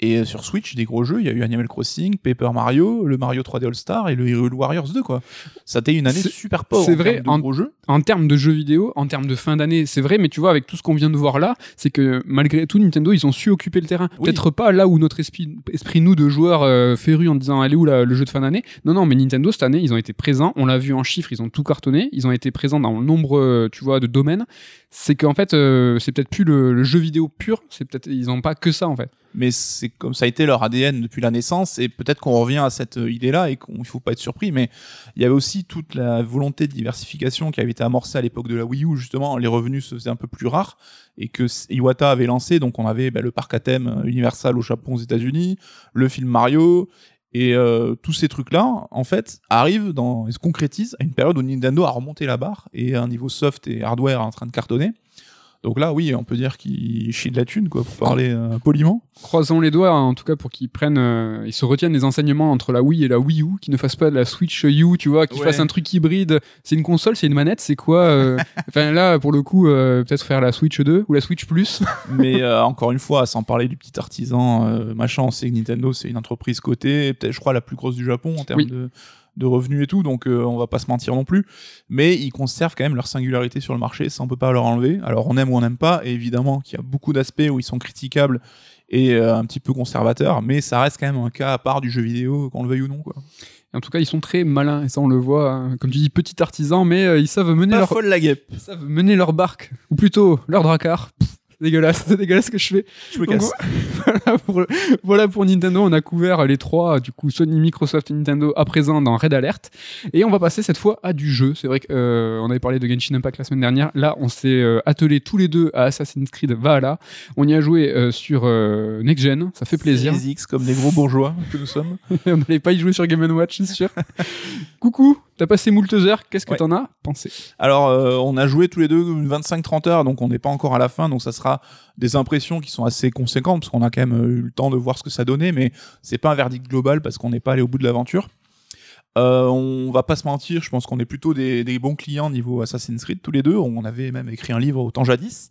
Et euh, sur Switch, des gros jeux, il y a eu Animal Crossing, Paper Mario, le Mario 3D All-Star et le Hyrule Warriors 2, quoi. Ça a été une année super pauvre
c'est
en
vrai,
termes de
en-
gros jeux.
en termes de jeux vidéo, en termes de fin d'année, c'est vrai, mais tu vois, avec tout ce qu'on vient de voir là, c'est que malgré tout, Nintendo, ils ont su occuper le terrain.
Oui.
Peut-être pas là où notre esprit, esprit nous, de joueurs euh, férus en disant, allez où la- le jeu de fin d'année Non, non, mais Nintendo, cette année, ils ont été présents, on l'a vu en chiffres, ils ont tout cartonné, ils ont été présents dans nombre, euh, tu vois, de domaines. C'est qu'en fait, euh, c'est peut-être plus le, jeu vidéo pur, c'est peut-être, ils n'ont pas que ça, en fait.
Mais c'est comme ça a été leur ADN depuis la naissance et peut-être qu'on revient à cette euh, idée-là et qu'il faut pas être surpris. Mais il y avait aussi toute la volonté de diversification qui avait été amorcée à l'époque de la Wii U. Justement, les revenus se faisaient un peu plus rares et que Iwata avait lancé. Donc on avait bah, le parc à thème euh, Universal au Japon, aux États-Unis, le film Mario. Et euh, tous ces trucs-là, en fait, arrivent dans, et se concrétisent à une période où Nintendo a remonté la barre et un niveau soft et hardware en train de cartonner. Donc là, oui, on peut dire qu'il chie de la thune, quoi, pour parler euh, poliment.
Croisons les doigts, en tout cas, pour qu'ils prennent, euh, ils se retiennent des enseignements entre la Wii et la Wii U, qu'ils ne fassent pas de la Switch U, tu vois, qu'ils
Ouais.
fassent un truc hybride. C'est une console, c'est une manette, c'est quoi euh, Enfin là, pour le coup, euh, peut-être faire la Switch 2 ou la Switch Plus.
mais euh, encore une fois, sans parler du petit artisan, euh, machin, on sait que Nintendo c'est une entreprise cotée, peut-être je crois la plus grosse du Japon en termes
Oui.
de, de revenus et tout, donc euh, on va pas se mentir non plus. Mais ils conservent quand même leur singularité sur le marché, ça on peut pas leur enlever. Alors on aime ou on n'aime pas, et évidemment qu'il y a beaucoup d'aspects où ils sont critiquables et euh, un petit peu conservateurs, mais ça reste quand même un cas à part du jeu vidéo, qu'on le veuille ou non. Quoi.
En tout cas, ils sont très malins, et ça on le voit, hein. comme tu dis, petit artisan, mais euh, ils savent mener
Pas
leur,
folle la guêpe,
ils savent mener leur barque, ou plutôt leur dracar. Dégueulasse, c'est dégueulasse ce que je fais.
je me
Donc,
casse.
voilà, pour, voilà pour Nintendo, on a couvert les trois, du coup Sony, Microsoft et Nintendo à présent dans Red Alert. Et on va passer cette fois à du jeu. C'est vrai qu'on avait parlé de Genshin Impact la semaine dernière. Là, on s'est euh, attelé tous les deux à Assassin's Creed Valhalla. On y a joué euh, sur euh, Next Gen, ça fait plaisir.
Series X comme des gros bourgeois que nous sommes.
on n'allait pas y jouer sur Game Watch, c'est sûr. Coucou, t'as passé moult heures, qu'est-ce que
Ouais.
t'en as pensé?
Alors, euh, on a joué tous les deux 25-30 heures, donc on n'est pas encore à la fin, donc ça sera des impressions qui sont assez conséquentes, parce qu'on a quand même euh, eu le temps de voir ce que ça donnait, mais c'est pas un verdict global parce qu'on n'est pas allé au bout de l'aventure. Euh, on va pas se mentir, je pense qu'on est plutôt des, bons clients niveau Assassin's Creed tous les deux. On avait même écrit un livre autant jadis.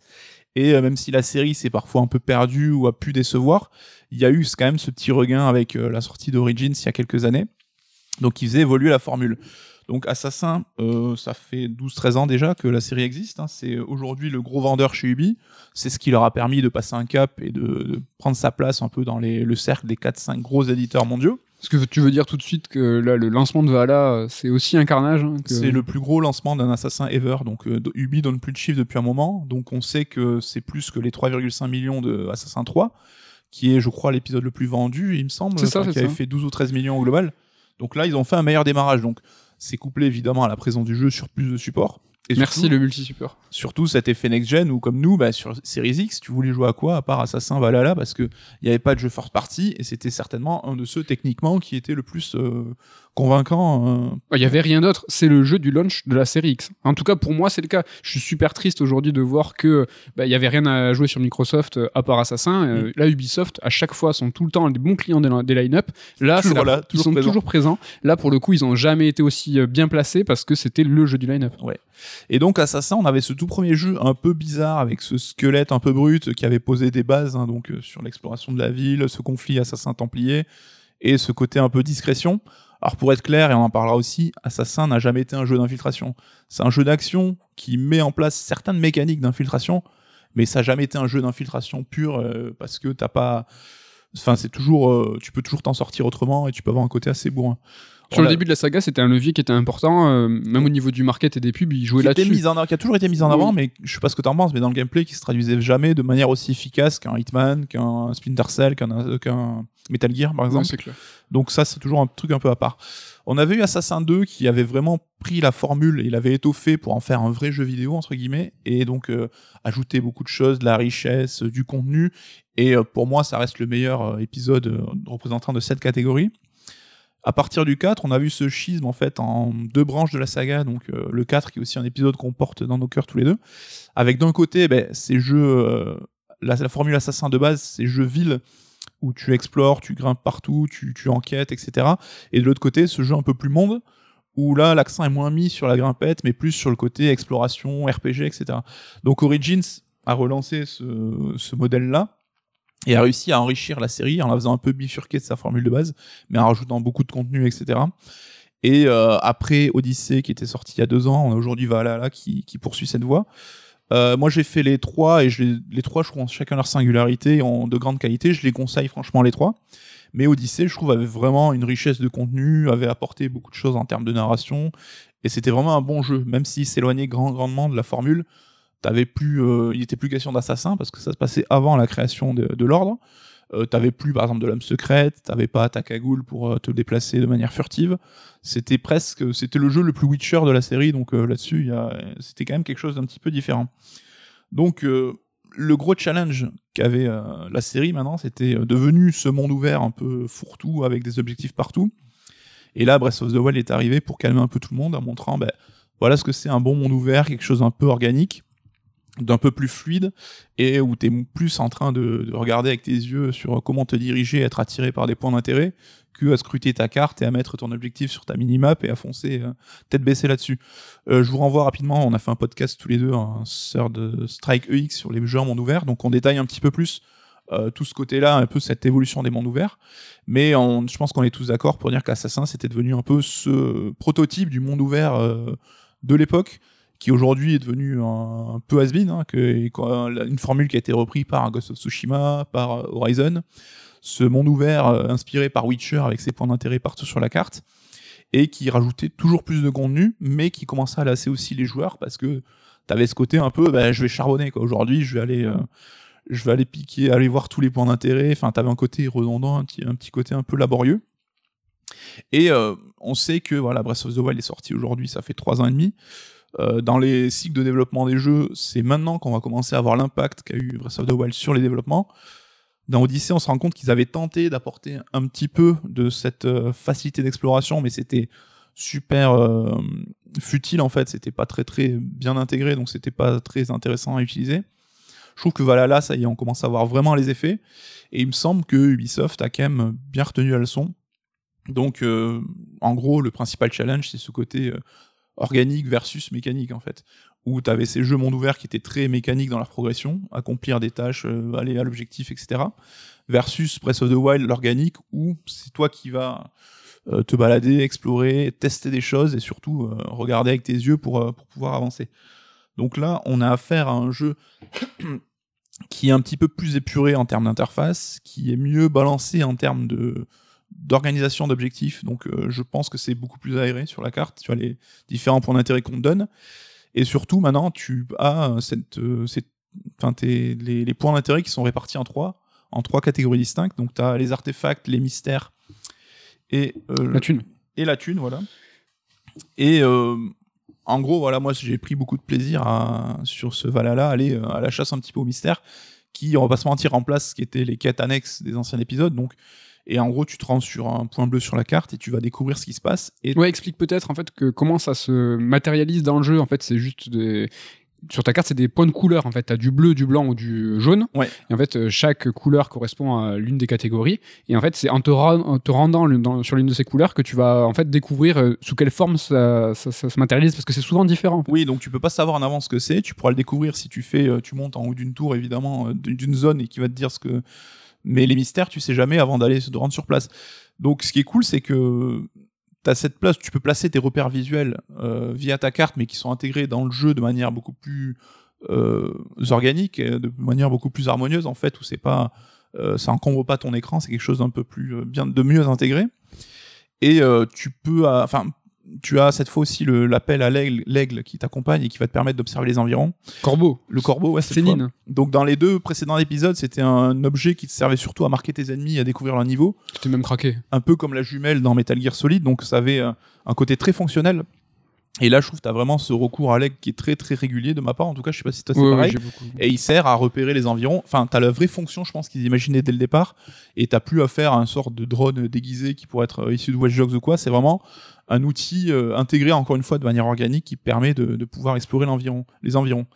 Et euh, même si la série s'est parfois un peu perdue ou a pu décevoir, il y a eu quand même ce petit regain avec euh, la sortie d'Origins il y a quelques années. Donc il faisait évoluer la formule. Donc Assassin, euh, ça fait 12-13 ans déjà que la série existe. hein. C'est aujourd'hui le gros vendeur chez Ubi. C'est ce qui leur a permis de passer un cap et de, de prendre sa place un peu dans les- le cercle des 4-5 gros éditeurs mondiaux.
Parce que tu veux dire tout de suite que là, le lancement de Valhalla, euh, c'est aussi un carnage. hein, que-
C'est le plus gros lancement d'un assassin ever. Donc euh, Ubi donne plus de chiffres depuis un moment. Donc on sait que c'est plus que les 3,5 millions de Assassin 3, qui est, je crois, l'épisode le plus vendu, il me semble,
C'est ça,
enfin,
c'est
qui avait
ça.
fait 12 ou 13 millions au global. Donc là, ils ont fait un meilleur démarrage. Donc c'est couplé évidemment à la présence du jeu sur plus de supports. Et
Merci
surtout,
le multi-support.
surtout cet effet next-gen où, comme nous, bah, sur Series X, tu voulais jouer à quoi à part Assassin Valhalla parce qu'il n'y avait pas de jeu first party et c'était certainement un de ceux techniquement qui était le plus euh, convaincant. euh,
Il y avait rien d'autre. C'est le jeu du launch de la série X. En tout cas, pour moi, c'est le cas. Je suis super triste aujourd'hui de voir que bah, il y avait rien à jouer sur Microsoft euh, à part Assassin.
Mm.
Euh, Là, Ubisoft, à chaque fois, sont tout le temps des bons clients des, des line-up. Là,
Toujours
ils sont toujours présents. Là, pour le coup, ils ont jamais été aussi euh, bien placés parce que c'était le jeu du line-up.
Et donc Assassin, on avait ce tout premier jeu un peu bizarre avec ce squelette un peu brut qui avait posé des bases hein, donc euh, sur l'exploration de la ville, ce conflit assassin-templier et ce côté un peu discrétion. Alors pour être clair, et on en parlera aussi, Assassin n'a jamais été un jeu d'infiltration. C'est un jeu d'action qui met en place certaines mécaniques d'infiltration, mais ça n'a jamais été un jeu d'infiltration pur euh, parce que t'as pas. Enfin, c'est toujours, euh, tu peux toujours t'en sortir autrement et tu peux avoir un côté assez bourrin.
Sur
On
le
a-
début de la saga, c'était un levier qui était important. euh, même au niveau du market et des pubs, ils jouaient
qui, était
là-dessus.
en qui a toujours été mise en avant,
Oui.
mais je sais pas ce que t'en penses, mais dans le gameplay qui se traduisait jamais de manière aussi efficace qu'un Hitman, qu'un Splinter Cell, qu'un Metal Gear par exemple.
clair.
Donc ça c'est toujours un truc un peu à part. On avait eu Assassin 2 qui avait vraiment pris la formule, il avait étoffé pour en faire un vrai jeu vidéo entre guillemets, et donc euh, ajouter beaucoup de choses, de la richesse, du contenu. Et euh, pour moi ça reste le meilleur euh, épisode représentant de cette catégorie. À partir du 4, on a vu ce schisme en fait en deux branches de la saga, donc euh, le 4 qui est aussi un épisode qu'on porte dans nos cœurs tous les deux, avec d'un côté ben, ces jeux, euh, la, la formule assassin de base, ces jeux villes où tu explores, tu grimpes partout, tu, tu enquêtes, etc. Et de l'autre côté, ce jeu un peu plus monde, où là l'accent est moins mis sur la grimpette, mais plus sur le côté exploration, RPG, etc. Donc Origins a relancé ce, modèle-là et a réussi à enrichir la série en la faisant un peu bifurquer de sa formule de base, mais en rajoutant beaucoup de contenu, etc. Et euh, après Odyssey, qui était sorti il y a deux ans, on a aujourd'hui Valhalla qui, qui poursuit cette voie. Euh, moi, j'ai fait les trois et les, trois, je trouve, ont chacun leur singularité, ont de grande qualité. Je les conseille franchement les trois. Mais Odyssey, je trouve, avait vraiment une richesse de contenu, avait apporté beaucoup de choses en termes de narration, et c'était vraiment un bon jeu, même s'il s'éloignait grand, grandement de la formule. T'avais plus, euh, il était plus question d'assassin parce que ça se passait avant la création de, l'ordre. Euh, t'avais plus, par exemple, de l'homme secrète, t'avais pas ta cagoule pour euh, te déplacer de manière furtive. C'était presque, c'était le jeu le plus Witcher de la série, donc euh, là-dessus, c'était quand même quelque chose d'un petit peu différent. Donc, euh, le gros challenge qu'avait la série maintenant, c'était devenu ce monde ouvert un peu fourre-tout avec des objectifs partout. Et là, Breath of the Wild est arrivé pour calmer un peu tout le monde en montrant, ben, voilà ce que c'est un bon monde ouvert, quelque chose d'un peu organique, d'un peu plus fluide, et où tu es plus en train de, de regarder avec tes yeux sur comment te diriger, être attiré par des points d'intérêt, que à scruter ta carte et à mettre ton objectif sur ta minimap et à foncer euh, tête baissée là-dessus. Euh, je vous renvoie rapidement, on a fait un podcast tous les deux, un sœur de Strike EX sur les jeux en monde ouvert, donc on détaille un petit peu plus euh, tout ce côté-là, un peu cette évolution des mondes ouverts. Mais je pense qu'on est tous d'accord pour dire qu'Assassin, c'était devenu un peu ce prototype du monde ouvert de l'époque, qui aujourd'hui est devenu un, peu has-been, hein, une formule qui a été reprise par Ghost of Tsushima, par euh, Horizon. Ce monde ouvert euh, inspiré par Witcher avec ses points d'intérêt partout sur la carte et qui rajoutait toujours plus de contenu, mais qui commençait à lasser aussi les joueurs parce que t'avais ce côté un peu, bah, je vais charbonner quoi. Aujourd'hui, je vais aller, euh, je vais aller piquer, aller voir tous les points d'intérêt. Enfin, t'avais un côté redondant, un petit, côté un peu laborieux. Et on sait que voilà, Breath of the Wild est sorti aujourd'hui, ça fait trois ans et demi. Euh, dans les cycles de développement des jeux, c'est maintenant qu'on va commencer à voir l'impact qu'a eu Breath of the Wild sur les développements. Dans Odyssey, on se rend compte qu'ils avaient tenté d'apporter un petit peu de cette euh, facilité d'exploration, mais c'était super euh, futile en fait. C'était pas très très bien intégré, donc c'était pas très intéressant à utiliser. Je trouve que voilà là, ça y est, on commence à voir vraiment les effets. Et il me semble que Ubisoft a quand même bien retenu la leçon. Donc, en gros, le principal challenge, c'est ce côté organique versus mécanique en fait où tu avais ces jeux monde ouvert qui étaient très mécaniques dans leur progression, accomplir des tâches, euh, aller à l'objectif, etc. Versus Breath of the Wild, l'organique, où c'est toi qui vas euh, te balader, explorer, tester des choses et surtout euh, regarder avec tes yeux pour, pour pouvoir avancer. Donc là, on a affaire à un jeu qui est un petit peu plus épuré en termes d'interface, qui est mieux balancé en termes de, d'organisation d'objectifs. Donc, euh, je pense que c'est beaucoup plus aéré sur la carte. Tu as les différents points d'intérêt qu'on te donne. Et surtout, maintenant, tu as cette, euh, cette, tes- les, les points d'intérêt qui sont répartis en trois, en trois catégories distinctes. Donc, tu as les artefacts, les mystères et, euh,
La thune.
et la thune, voilà. Et euh, en gros, voilà, moi j'ai pris beaucoup de plaisir à, sur ce Valhalla, aller euh, à la chasse un petit peu au mystère, qui, on va pas se mentir, remplace ce qui étaient les quêtes annexes des anciens épisodes. Donc, et en gros, tu te rends sur un point bleu sur la carte et tu vas découvrir ce qui se passe. Et
Ouais, explique peut-être en fait que comment ça se matérialise dans le jeu. En fait, c'est juste des sur ta carte, c'est des points de couleur. En fait, t'as du bleu, du blanc ou du jaune.
Ouais.
Et en fait, euh, chaque couleur correspond à l'une des catégories. Et en fait, c'est en te, ra- en te rendant le- dans- sur l'une de ces couleurs que tu vas en fait découvrir euh, sous quelle forme ça, ça- ça se matérialise parce que c'est souvent différent. en fait.
Oui, donc tu peux pas savoir en avance ce que c'est. Tu pourras le découvrir si tu fais, euh, tu montes en haut d'une tour évidemment, d'une zone et qui va te dire ce que. Mais les mystères, tu sais jamais avant d'aller se rendre sur place. Donc ce qui est cool, c'est que tu as cette place tu peux placer tes repères visuels euh, via ta carte, mais qui sont intégrés dans le jeu de manière beaucoup plus euh, organique, de manière beaucoup plus harmonieuse en fait, où c'est pas, euh, ça encombre pas ton écran, c'est quelque chose d'un peu plus bien, de mieux intégré. Et tu peux, enfin, tu as cette fois aussi l'appel à l'aigle qui t'accompagne et qui va te permettre d'observer les environs.
Corbeau,
Le corbeau, ouais.
Céline,
Donc dans les deux précédents épisodes, c'était un objet qui te servait surtout à marquer tes ennemis, à découvrir leur niveau,
tu t'es même craqué.
un peu comme la jumelle dans Metal Gear Solid. Donc ça avait euh, un côté très fonctionnel. Et là, je trouve que tu as vraiment ce recours à l'aigle qui est très très régulier de ma part. En tout cas, je sais pas si toi c'est
ouais,
pareil.
beaucoup.
Et il sert à repérer les environs. Enfin, t'as la vraie fonction, je pense, qu'ils imaginaient dès le départ. Et t'as plus à faire un sort de drone déguisé qui pourrait être euh, issu de Watch Dogs ou quoi. C'est vraiment un outil euh, intégré, encore une fois, de manière organique qui permet de, de pouvoir explorer l'environ, les environs.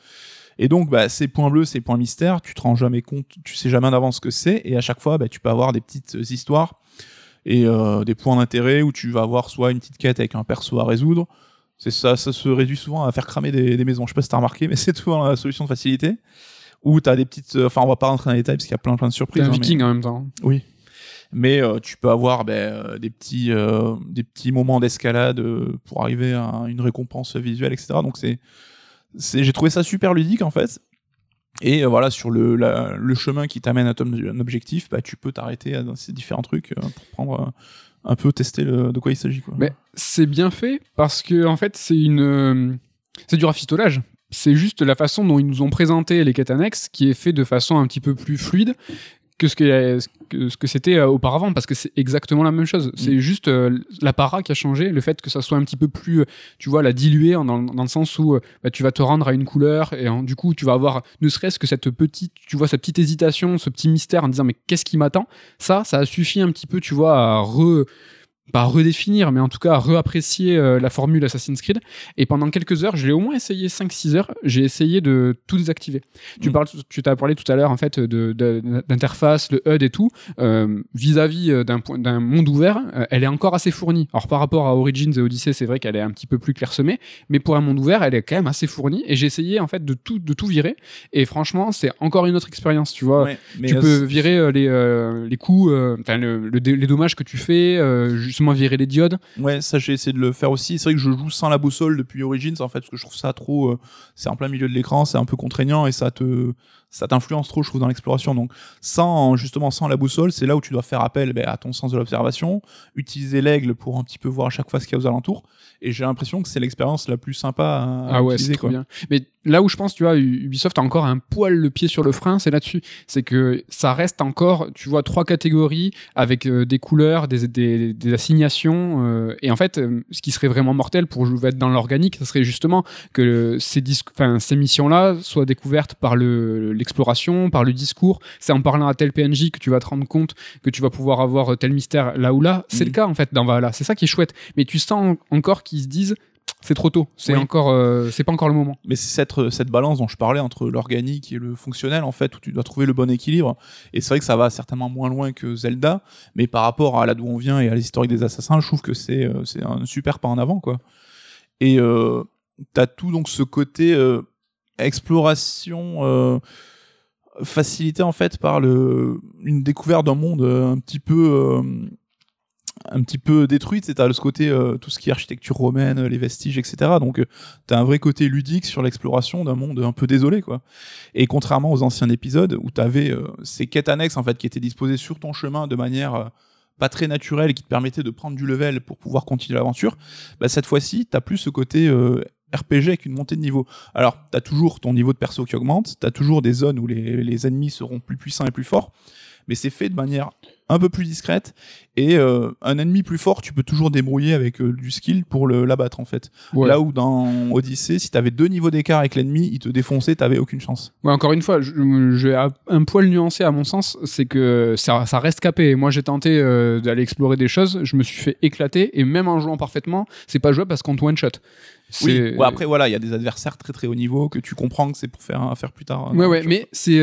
Et donc, bah, ces points bleus, ces points mystères, tu te rends jamais compte, tu sais jamais d'avance ce que c'est. Et à chaque fois, bah, tu peux avoir des petites euh, histoires et euh, des points d'intérêt où tu vas avoir soit une petite quête avec un perso à résoudre. C'est ça, ça se réduit souvent à faire cramer des, des maisons. Je sais pas si t'as remarqué, mais c'est souvent la solution de facilité. Ou t'as des petites, euh, enfin on va pas rentrer dans les détails parce qu'il y a plein plein de
T'es
surprises.
un
hein, mais-
viking en même temps.
Oui. Mais euh, tu peux avoir ben, euh, des petits euh, des petits moments d'escalade pour arriver à une récompense visuelle, etc. Donc c'est c'est j'ai trouvé ça super ludique en fait. Et euh, voilà sur le la- le chemin qui t'amène à ton objectif, bah, tu peux t'arrêter à- dans ces différents trucs euh, pour prendre euh, un peu tester de quoi il s'agit quoi.
Mais c'est bien fait parce que en fait c'est une euh, c'est du rafistolage. C'est juste la façon dont ils nous ont présenté les quêtes annexes qui est fait de façon un petit peu plus fluide que ce que ce que, c'était euh, auparavant parce que c'est exactement la même chose. C'est juste euh, la para qui a changé, le fait que ça soit un petit peu plus euh, tu vois la diluer dans, dans le sens où euh, bah, tu vas te rendre à une couleur et du coup tu vas avoir ne serait-ce que cette petite tu vois cette petite hésitation, ce petit mystère en disant mais qu'est-ce qui m'attend? Ça ça a suffi un petit peu tu vois à re pas redéfinir, mais en tout cas à réapprécier euh, la formule Assassin's Creed. Et pendant quelques heures, je l'ai au moins essayé 5-6 heures, j'ai essayé de tout désactiver. Tu
Mm.
parles, tu t'as parlé tout à l'heure en fait de, de- d'interface, le HUD et tout. Euh, vis-à-vis euh, d'un, point- d'un monde ouvert, euh, elle est encore assez fournie. Alors par rapport à Origins et Odyssey, c'est vrai qu'elle est un petit peu plus clairsemée, mais pour un monde ouvert, elle est quand même assez fournie. Et j'ai essayé en fait de tout, de tout virer. Et franchement, c'est encore une autre expérience, tu vois
Ouais, mais,
tu peux virer les, les coups, enfin le- le dé- les dommages que tu fais, justement virer les diodes.
Ouais, ça j'ai essayé de le faire aussi. C'est vrai que je joue sans la boussole depuis Origins en fait, parce que je trouve ça trop. euh, c'est en plein milieu de l'écran, c'est un peu contraignant et ça te ça t'influence trop, je trouve, dans l'exploration. Donc, sans justement sans la boussole, c'est là où tu dois faire appel ben, à ton sens de l'observation, utiliser l'aigle pour un petit peu voir à chaque fois ce qu'il y a aux alentours. Et j'ai l'impression que c'est l'expérience la plus sympa à,
Ah ouais,
utiliser.
c'est bien. Mais là où je pense, tu vois, Ubisoft a encore un poil le pied sur le frein, c'est là-dessus. C'est que ça reste encore, tu vois, trois catégories avec euh, des couleurs, des, des, des assignations. euh, et en fait, euh, ce qui serait vraiment mortel pour jouer être dans l'organique, ce serait justement que ces, ces missions-là soient découvertes par le- l'exploration, par le discours. C'est en parlant à tel PNJ que tu vas te rendre compte que tu vas pouvoir avoir tel mystère là ou là. C'est le cas, en fait, dans Valhalla. C'est ça qui est chouette. Mais tu sens encore qu'ils se disent, c'est trop tôt. C'est
Oui.
encore, euh, c'est pas encore le moment.
Mais c'est cette, cette balance dont je parlais entre l'organique et le fonctionnel, en fait, où tu dois trouver le bon équilibre. Et c'est vrai que ça va certainement moins loin que Zelda, mais par rapport à là d'où on vient et à l'historique des assassins, je trouve que c'est euh, c'est un super pas en avant, quoi. Et euh, t'as tout donc ce côté euh, exploration euh, facilité en fait par le une découverte d'un monde euh, un petit peu euh, un petit peu détruite, c'est à ce côté euh, tout ce qui est architecture romaine, les vestiges, etc. Donc euh, t'as un vrai côté ludique sur l'exploration d'un monde un peu désolé, quoi. Et contrairement aux anciens épisodes où t'avais euh, ces quêtes annexes en fait qui étaient disposées sur ton chemin de manière euh, pas très naturel et qui te permettait de prendre du level pour pouvoir continuer l'aventure, bah, cette fois-ci, t'as plus ce côté euh, RPG avec une montée de niveau. Alors, t'as toujours ton niveau de perso qui augmente, t'as toujours des zones où les, les ennemis seront plus puissants et plus forts, mais c'est fait de manière un peu plus discrète et euh, un ennemi plus fort tu peux toujours débrouiller avec euh, du skill pour l'abattre en fait
Ouais.
là où dans Odyssey si t'avais deux niveaux d'écart avec l'ennemi il te défonçait t'avais aucune chance
Ouais, encore une fois, je, vais un poil nuancer à mon sens, c'est que ça, ça reste capé. Moi, j'ai tenté euh, d'aller explorer des choses, je me suis fait éclater, et même en jouant parfaitement, c'est pas jouable parce qu'on te one shot.
oui ouais, après voilà il y a des adversaires très très haut niveau que tu comprends que c'est pour faire faire plus tard
Ouais, ouais, mais c'est.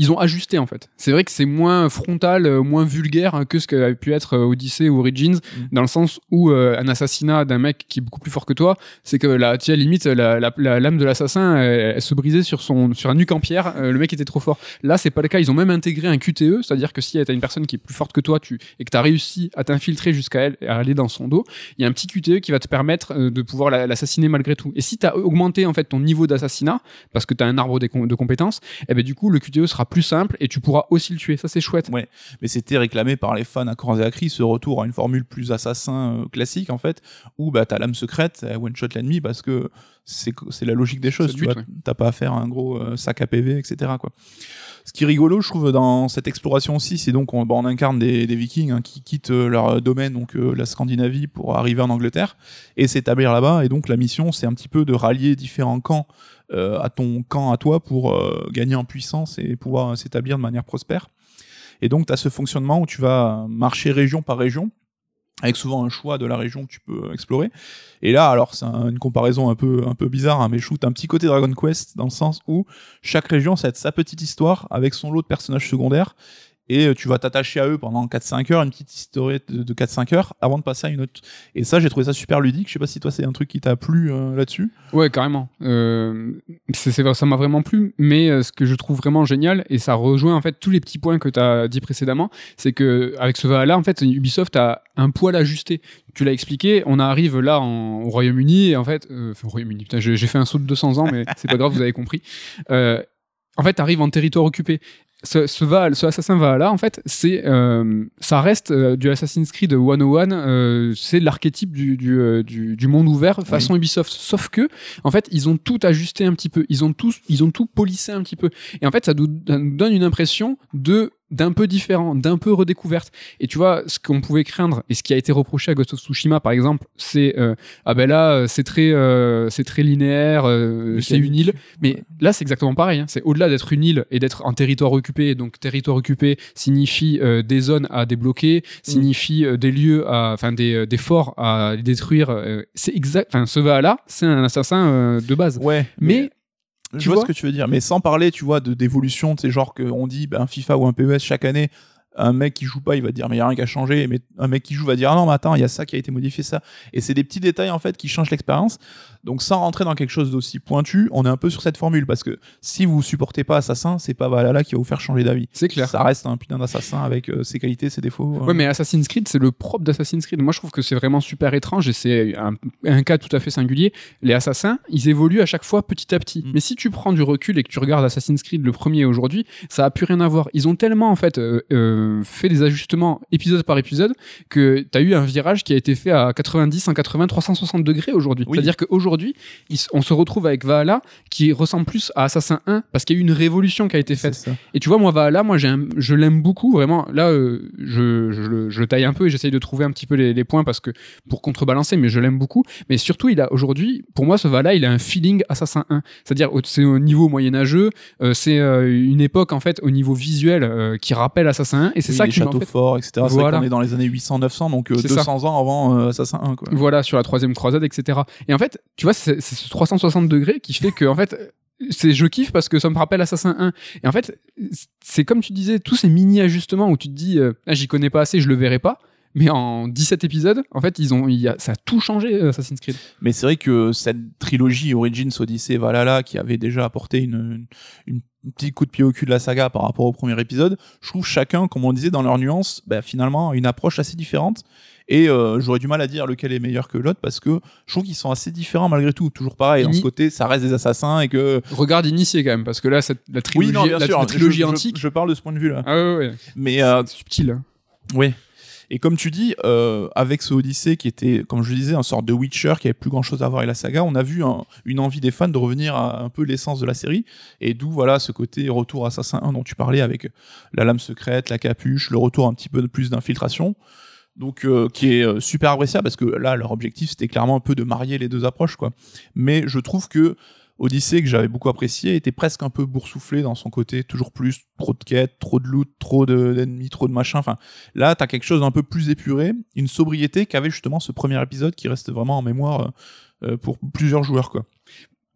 Ils ont ajusté en fait. C'est vrai que c'est moins frontal, euh, moins vulgaire hein, que ce qu'avait pu être euh, Odyssey ou Origins,
Mm.
dans le sens où euh, un assassinat d'un mec qui est beaucoup plus fort que toi, c'est que la, tu limite la, la- la lame de l'assassin, elle, elle se brisait sur son sur un nuque en pierre. euh, le mec était trop fort. Là, c'est pas le cas. Ils ont même intégré un QTE, c'est-à-dire que si t'as une personne qui est plus forte que toi, tu et que t'as réussi à t'infiltrer jusqu'à elle et à aller dans son dos, il y a un petit QTE qui va te permettre de pouvoir la- l'assassiner malgré tout. Et si t'as augmenté en fait ton niveau d'assassinat parce que t'as un arbre de compétences, et ben du coup le QTE sera plus simple et tu pourras aussi le tuer. Ça c'est chouette.
Ouais. mais c'était réclamé par les fans à corps et à cri ce retour à une formule plus assassin euh, classique en fait où bah t'as l'âme secrète elle one shot l'ennemi parce que c'est la logique des choses tu t'as pas à faire un gros euh, sac à PV etc quoi ce qui est rigolo je trouve dans cette exploration aussi c'est donc on, bah, on incarne des, des vikings hein, qui quittent euh, leur domaine donc euh, la Scandinavie pour arriver en Angleterre et s'établir là-bas et donc la mission c'est un petit peu de rallier différents camps à ton camp à toi pour euh, gagner en puissance et pouvoir euh, s'établir de manière prospère et donc, tu as ce fonctionnement où tu vas marcher région par région, avec souvent un choix de la région que tu peux explorer. Et là, alors, c'est un- une comparaison un peu, un peu bizarre, hein, mais je un petit côté Dragon Quest, dans le sens où chaque région, ça va être sa petite histoire, avec son lot de personnages secondaires, et euh, tu vas t'attacher à eux pendant 4-5 heures, une petite histoire de, de 4-5 heures, avant de passer à une autre. Et ça, j'ai trouvé ça super ludique. Je sais pas si toi, c'est un truc qui t'a plu euh, là-dessus.
Ouais, carrément. Euh, c'est, ça m'a vraiment plu, mais ce que je trouve vraiment génial, et ça rejoint en fait tous les petits points que tu as dit précédemment, c'est que avec ce Valhalla, en fait, Ubisoft a un poil ajusté. Tu l'as expliqué, on arrive là en- au Royaume-Uni, et en fait, enfin, au Royaume-Uni, j'ai, fait un saut de 200 ans, mais c'est pas grave, vous avez compris. En fait, t'arrives en territoire occupé. Ce, ce, Val, ce Assassin Valhalla, en fait, c'est, euh, ça reste euh, du Assassin's Creed 101, euh, c'est l'archétype du, du, euh, du, du monde ouvert façon Ubisoft. Sauf que, en fait, ils ont tout ajusté un petit peu. Ils ont tous, ils ont tout polissé un petit peu. Et en fait, ça nous, ça nous donne une impression de d'un peu différent, d'un peu redécouverte. Et tu vois, ce qu'on pouvait craindre et ce qui a été reproché à Ghost of Tsushima, par exemple, c'est euh, ah ben là, euh, c'est très, euh, c'est très linéaire, euh, c'est une île. Mais là, c'est exactement pareil. hein. C'est au-delà d'être une île et d'être un territoire occupé. Donc, territoire occupé signifie euh, des zones à débloquer, signifie euh, des lieux, à, enfin des, des forts à détruire. c'est exact. Enfin, ce va-là, c'est un assassin euh, de base.
Ouais.
Mais Tu
vois,
vois
ce que tu veux dire, mais sans parler, tu vois, de d'évolution, tu sais, genre qu'on dit, ben, FIFA ou un PES chaque année, un mec qui joue pas, il va dire, mais il y a rien qui a changé, mais un mec qui joue va dire, ah non, mais attends, il y a ça qui a été modifié, ça. Et c'est des petits détails, en fait, qui changent l'expérience. Donc, sans rentrer dans quelque chose d'aussi pointu, on est un peu sur cette formule, parce que si vous supportez pas Assassin, c'est pas Valhalla qui va vous faire changer d'avis.
c'est clair.
Ça reste un putain d'assassin avec euh, ses qualités, ses défauts. euh.
Ouais, mais Assassin's Creed, c'est le propre d'Assassin's Creed. Moi, je trouve que c'est vraiment super étrange et c'est un, un cas tout à fait singulier. Les assassins, ils évoluent à chaque fois petit à petit.
Mm.
Mais si tu prends du recul et que tu regardes Assassin's Creed le premier aujourd'hui, ça a plus rien à voir. Ils ont tellement, en fait, euh, euh, fait des ajustements épisode par épisode que tu as eu un virage qui a été fait à 90, 180, 360 degrés aujourd'hui.
Oui.
C'est-à-dire qu'aujourd'hui, on se retrouve avec Valhalla qui ressemble plus à Assassin 1 parce qu'il y a eu une révolution qui a été faite. Et tu vois, moi, Valhalla, moi, un- je l'aime beaucoup, vraiment. Là, euh, je, je, le- je le taille un peu et j'essaye de trouver un petit peu les, les points parce que pour contrebalancer, mais je l'aime beaucoup. Mais surtout, il a aujourd'hui, pour moi, ce Valhalla, il a un feeling Assassin 1. C'est-à-dire, c'est au niveau moyenâgeux, euh, c'est euh, une époque, en fait, au niveau visuel euh, qui rappelle Assassin 1. Et c'est
Oui,
ça
les
qui m'a en
châteaux
fait,
forts, etc.
Voilà.
qu'on est dans les années 800-900, donc euh,
C'est
200 ans avant euh, Assassin 1, quoi.
Voilà, sur la troisième croisade, etc. Et en fait, tu vois, c'est ce 360 degrés qui fait que, en fait, c'est je kiffe parce que ça me rappelle Assassin 1. Et en fait, c'est comme tu disais, tous ces mini ajustements où tu te dis, euh, ah, j'y connais pas assez, je le verrai pas. Mais en 17 épisodes, en fait, ils ont, il y a, ça a tout changé, euh, Assassin's Creed.
Mais c'est vrai que cette trilogie Origins, Odyssey, Valhalla, qui avait déjà apporté une, une, une petit coup de pied au cul de la saga par rapport au premier épisode, je trouve chacun, comme on disait dans leurs nuances, bah, finalement une approche assez différente. Et euh, j'aurais du mal à dire lequel est meilleur que l'autre parce que je trouve qu'ils sont assez différents malgré tout. Toujours pareil, dans
Ini-
ce côté, ça reste des assassins et que.
Regarde Initié quand même, parce que là, cette, la trilogie,
oui, non, bien
la,
sûr.
la trilogie
je,
antique.
Je, parle de ce point de vue-là.
Ah ouais, ouais,
Mais euh,
subtil.
Oui. Et comme tu dis, euh, avec ce Odyssey qui était, comme je disais, un sorte de Witcher qui avait plus grand chose à voir avec la saga, on a vu un- une envie des fans de revenir à un peu l'essence de la série. Et d'où voilà ce côté retour Assassin 1 dont tu parlais avec la lame secrète, la capuche, le retour un petit peu de plus d'infiltration. Donc euh, qui est euh, super appréciable parce que là leur objectif c'était clairement un peu de marier les deux approches quoi. Mais je trouve que Odyssey que j'avais beaucoup apprécié était presque un peu boursouflé dans son côté toujours plus trop de quêtes, trop de loot, trop de- d'ennemis, trop de machin. Enfin là t'as quelque chose d'un peu plus épuré, une sobriété qu'avait justement ce premier épisode qui reste vraiment en mémoire euh, euh, pour plusieurs joueurs quoi.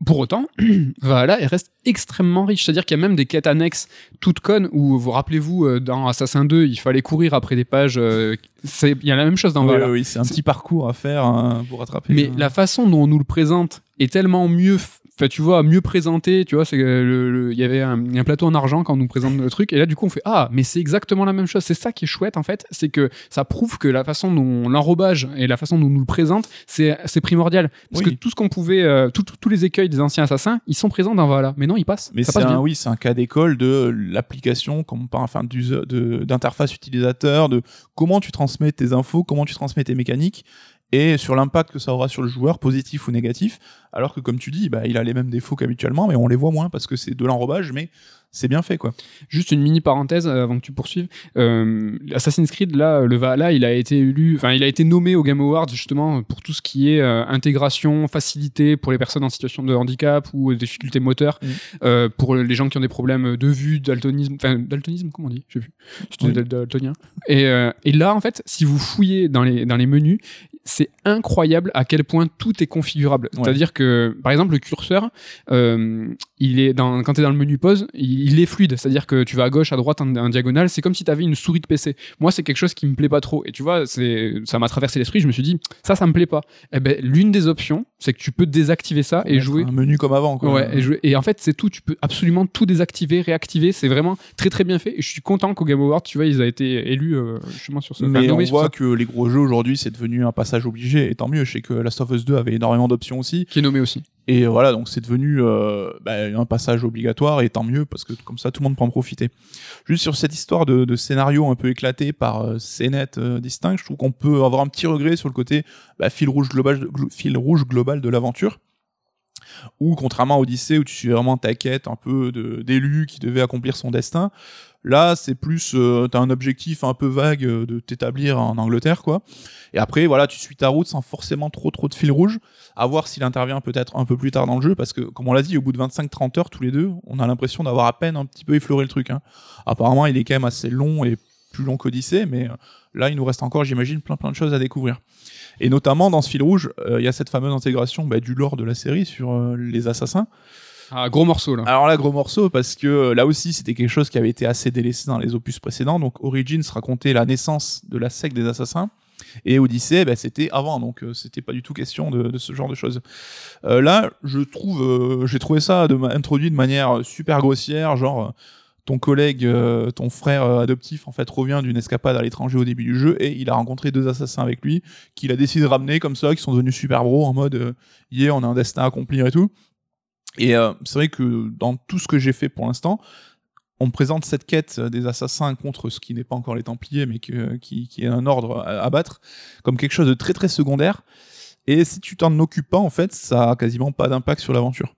Pour autant, voilà, elle reste extrêmement riche. C'est-à-dire qu'il y a même des quêtes annexes toutes connes où, vous rappelez-vous, euh, dans Assassin 2, il fallait courir après des pages. euh, Il y a la même chose dans
Oui,
Valhalla.
oui, c'est un petit parcours à faire hein, pour rattraper.
Mais la façon dont on nous le présente est tellement mieux, enfin tu vois, mieux présenté. Tu vois, c'est euh, le- il y avait un, plateau en argent quand on nous présente le truc, et là du coup on fait ah, mais c'est exactement la même chose. C'est ça qui est chouette en fait, c'est que ça prouve que la façon dont l'enrobage et la façon dont on nous le présente, c'est c'est primordial. Parce
Oui.
que tout ce qu'on pouvait, euh, tout- tout- tous les écueils des anciens assassins, ils sont présents dans Valhalla. Mais non, ils passent.
Mais
ça
c'est
passe
un,
bien.
oui, c'est un cas d'école de l'application, comme par enfin d'interface utilisateur, de comment tu transmets tes infos, comment tu transmets tes mécaniques, et sur l'impact que ça aura sur le joueur, positif ou négatif. Alors que comme tu dis, bah, il a les mêmes défauts qu'habituellement, mais on les voit moins parce que c'est de l'enrobage, mais c'est bien fait quoi.
Juste une mini parenthèse euh, avant que tu poursuives. Euh, Assassin's Creed, là, le Valhalla, il a été élu, enfin, il a été nommé au Game Awards justement pour tout ce qui est euh, intégration, facilité pour les personnes en situation de handicap ou euh, difficultés moteurs,
Mm.
euh, pour les gens qui ont des problèmes de vue, daltonisme, enfin, daltonisme, comment on dit?
Oui.
dal- daltonien. Et, euh, et là, en fait, si vous fouillez dans les, dans les menus, c'est incroyable à quel point tout est configurable.
Ouais.
C'est-à-dire que, par exemple, le curseur, euh, il est quand tu es dans le menu pause, il, est fluide. C'est-à-dire que tu vas à gauche, à droite, en, diagonale. C'est comme si tu avais une souris de PC. Moi, c'est quelque chose qui me plaît pas trop. Et tu vois, ça m'a traversé l'esprit. Je me suis dit, ça, ça me plaît pas. Eh ben, l'une des options, c'est que tu peux désactiver ça et jouer.
un menu comme avant quoi.
Ouais, et, jouer- et en fait, c'est tout. Tu peux absolument tout désactiver, réactiver. C'est vraiment très très bien fait. Et je suis content qu'au Game Awards, tu vois, ils aient été élus euh, justement sur ce. enfin,
Mais on
nommés sur
voit que les gros jeux aujourd'hui, c'est devenu un passage obligé, et tant mieux. Je sais que Last of Us 2 avait énormément d'options aussi.
Qui est nommé aussi.
Et voilà, donc c'est devenu euh, bah, un passage obligatoire et tant mieux parce que comme ça tout le monde peut en profiter. Juste sur cette histoire de, de scénario un peu éclaté par euh, scénettes euh, distinctes, je trouve qu'on peut avoir un petit regret sur le côté bah, fil rouge global, glo- fil rouge global de l'aventure. Ou contrairement à Odyssée où tu suis vraiment ta quête un peu d'élu qui devait accomplir son destin, là c'est plus euh, t'as un objectif un peu vague euh, de t'établir en Angleterre quoi. Et après voilà tu suis ta route sans forcément trop trop de fil rouge à voir s'il intervient peut-être un peu plus tard dans le jeu, parce que, comme on l'a dit, au bout de 25-30 heures, tous les deux, on a l'impression d'avoir à peine un petit peu effleuré le truc. hein. Apparemment, il est quand même assez long et plus long qu'Odyssée, mais euh, là, il nous reste encore, j'imagine, plein plein de choses à découvrir. Et notamment, dans ce fil rouge, euh, il y a cette fameuse intégration bah, du lore de la série sur euh, les assassins.
Ah, gros morceau là.
Alors là, gros morceau, parce que euh, là aussi, c'était quelque chose qui avait été assez délaissé dans les opus précédents. Donc, Origins racontait la naissance de la secte des assassins. Et Odyssey, bah, c'était avant, donc euh, c'était pas du tout question de, de ce genre de choses. Euh, là, je trouve, euh, j'ai trouvé ça de, introduit de manière super grossière, genre ton collègue, euh, ton frère euh, adoptif, en fait, revient d'une escapade à l'étranger au début du jeu et il a rencontré deux assassins avec lui qu'il a décidé de ramener comme ça, qui sont devenus super bros en mode, euh, on a un destin à accomplir et tout. Et euh, c'est vrai que dans tout ce que j'ai fait pour l'instant, on me présente cette quête des assassins contre ce qui n'est pas encore les Templiers, mais qui est un ordre à, à battre, comme quelque chose de très très secondaire. Et si tu t'en occupes pas, en fait, ça a quasiment pas d'impact sur l'aventure.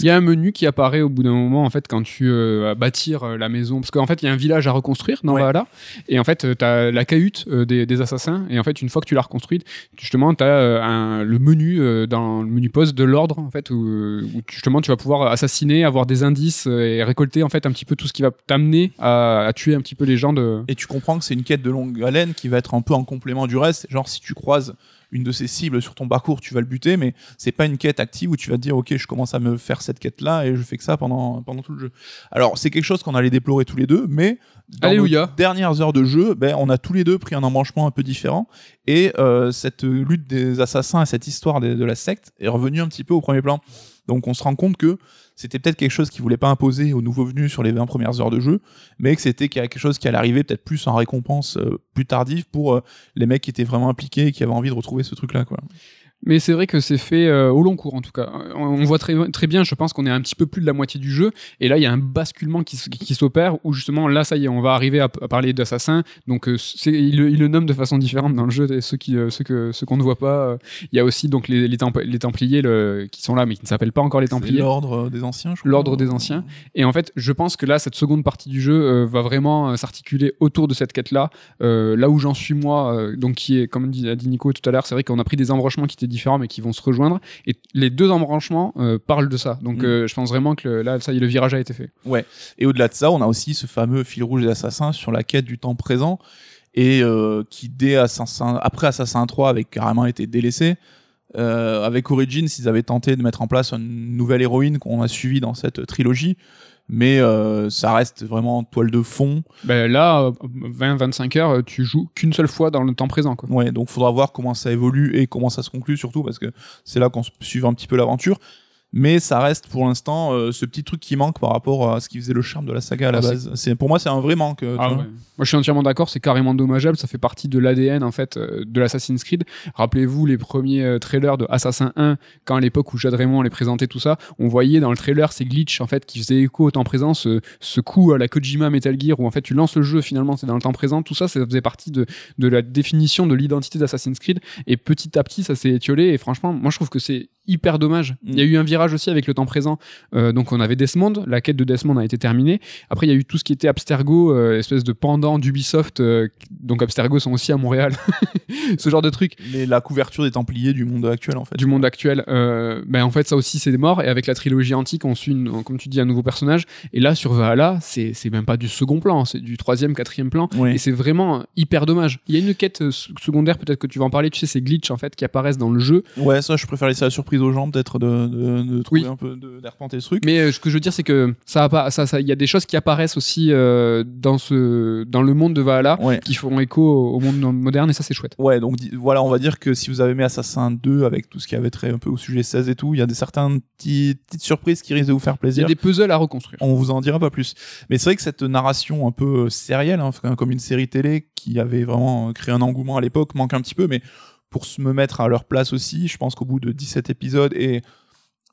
Il y a un menu qui apparaît au bout d'un moment en fait quand tu euh, vas bâtir euh, la maison parce qu'en fait il y a un village à reconstruire dans
Ouais.
Valhalla et en fait tu as la cahute euh, des, des assassins et en fait une fois que tu l'as reconstruite justement tu as le menu euh, dans le menu poste de l'ordre en fait où, justement tu vas pouvoir assassiner avoir des indices euh, et récolter en fait un petit peu tout ce qui va t'amener à, à tuer un petit peu les gens de
Et tu comprends que c'est une quête de longue haleine qui va être un peu en complément du reste. Genre, si tu croises une de ces cibles sur ton parcours, tu vas le buter, mais c'est pas une quête active où tu vas te dire, ok, je commence à me faire cette quête-là et je fais que ça pendant, pendant tout le jeu. Alors, c'est quelque chose qu'on allait déplorer tous les deux, mais dans
Alléluia.
nos dernières heures de jeu, ben, on a tous les deux pris un embranchement un peu différent et euh, cette lutte des assassins et cette histoire de, la secte est revenue un petit peu au premier plan. Donc, on se rend compte que c'était peut-être quelque chose qui voulait pas imposer aux nouveaux venus sur les 20 premières heures de jeu, mais que c'était quelque chose qui allait arriver peut-être plus en récompense euh, plus tardive pour euh, les mecs qui étaient vraiment impliqués et qui avaient envie de retrouver ce truc-là.
Mais c'est vrai que c'est fait euh, au long cours en tout cas. On, voit très, très bien, je pense qu'on est un petit peu plus de la moitié du jeu, et là il y a un basculement qui, qui s'opère où justement là ça y est, on va arriver à, à parler d'assassin. Donc euh, il, le- il le nomme de façon différente dans le jeu, et ceux qui euh, ceux que ceux qu'on ne voit pas. euh, Il y a aussi donc les, les, Temp- les Templiers le- qui sont là, mais qui ne s'appellent pas encore les Templiers.
L'ordre des anciens, je crois.
L'ordre des anciens. Et en fait, je pense que là, cette seconde partie du jeu va vraiment s'articuler autour de cette quête-là. Euh, là où j'en suis moi, donc qui est, comme dit- a dit Nico tout à l'heure, c'est vrai qu'on a pris des embranchements qui étaient différents, mais qui vont se rejoindre. Et les deux embranchements euh, parlent de ça. Donc,
Mm.
euh, je pense vraiment que le- là, ça y est, le virage a été fait.
Et au-delà de ça, on a aussi ce fameux fil rouge des assassins sur la quête du temps présent et euh, qui dès Assassin, après Assassin 3 avait carrément été délaissé. Avec Origins, ils avaient tenté de mettre en place une nouvelle héroïne qu'on a suivie dans cette trilogie, mais euh, ça reste vraiment toile de fond.
Ben là, 20-25 heures, euh, tu joues qu'une seule fois dans le temps présent. Quoi.
Ouais, donc faudra voir comment ça évolue et comment ça se conclut surtout parce que c'est là qu'on suit un petit peu l'aventure. Mais ça reste pour l'instant euh, ce petit truc qui manque par rapport à ce qui faisait le charme de la saga à la
Ah,
base. C'est pour moi c'est un vrai manque. euh,
Ah ouais. Moi, je suis entièrement d'accord. C'est carrément dommageable. Ça fait partie de l'ADN en fait euh, de l'Assassin's Creed. Rappelez-vous les premiers trailers de Assassin 1, quand à l'époque où Jade Raymond les présentait tout ça, on voyait dans le trailer ces glitches en fait qui faisaient écho au temps présent, ce, ce coup à la Kojima Metal Gear où en fait tu lances le jeu finalement c'est dans le temps présent. Tout ça, ça faisait partie de, de la définition de l'identité d'Assassin's Creed. Et petit à petit, ça s'est étiolé. Et franchement, moi je trouve que c'est hyper dommage. Il y a eu un virage aussi avec le temps présent. Euh, donc on avait Desmond, la quête de Desmond a été terminée. Après il y a eu tout ce qui était Abstergo, euh, espèce de pendant d'Ubisoft. euh, donc Abstergo sont aussi à Montréal. Ce genre de truc
Mais la couverture des Templiers du monde actuel en fait.
du monde actuel. Ben en fait ça aussi c'est mort. Et avec la trilogie antique on suit, une- comme tu dis, un nouveau personnage. Et là sur Valhalla c'est même pas du second plan, c'est du troisième, quatrième plan.
Oui.
Et c'est vraiment hyper dommage. Il y a une quête secondaire, peut-être que tu vas en parler, tu sais, ces glitches en fait qui apparaissent dans le jeu.
Ouais, ça je préfère laisser la surprise aux gens peut-être de, de, de trouver
Oui.
un peu d'arpenter ce truc.
Mais euh, ce que je veux dire, c'est que ça a pas, ça, ça, il y a des choses qui apparaissent aussi euh, dans ce, dans le monde de Valhalla,
Ouais.
qui font écho au au monde moderne, et ça c'est chouette.
Ouais, donc voilà, on va dire que si vous avez aimé Assassin 2 avec tout ce qui avait trait un peu au sujet 16 et tout, il y a des certaines petites surprises qui risquent de vous faire
Il y
plaisir.
a des puzzles à reconstruire.
On vous en dira pas plus. Mais c'est vrai que cette narration un peu euh, sérielle, hein, comme une série télé qui avait vraiment créé un engouement à l'époque, manque un petit peu. Mais pour se me mettre à leur place aussi, je pense qu'au bout de 17 épisodes et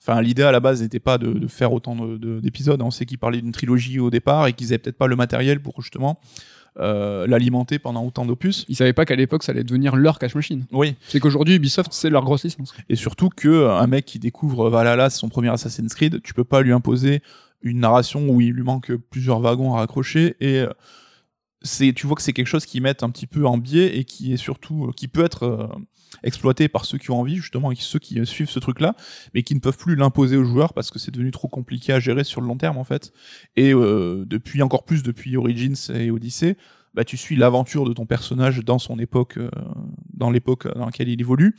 Enfin, l'idée à la base n'était pas de, de faire autant de- de- d'épisodes. On sait qu'ils parlaient d'une trilogie au départ et qu'ils avaient peut-être pas le matériel pour justement euh, l'alimenter pendant autant d'opus.
Ils savaient pas qu'à l'époque ça allait devenir leur cash machine.
Oui.
C'est qu'aujourd'hui Ubisoft c'est leur grosse licence.
Et surtout que euh, un mec qui découvre Valhalla, c'est son premier Assassin's Creed, tu peux pas lui imposer une narration où il lui manque plusieurs wagons à raccrocher et euh, c'est tu vois que c'est quelque chose qui met un petit peu en biais et qui est surtout qui peut être exploité par ceux qui ont envie justement et ceux qui euh, suivent ce truc là mais qui ne peuvent plus l'imposer aux joueurs parce que c'est devenu trop compliqué à gérer sur le long terme en fait. Et euh, depuis encore plus depuis Origins et Odyssey bah tu suis l'aventure de ton personnage dans son époque euh, dans l'époque dans laquelle il évolue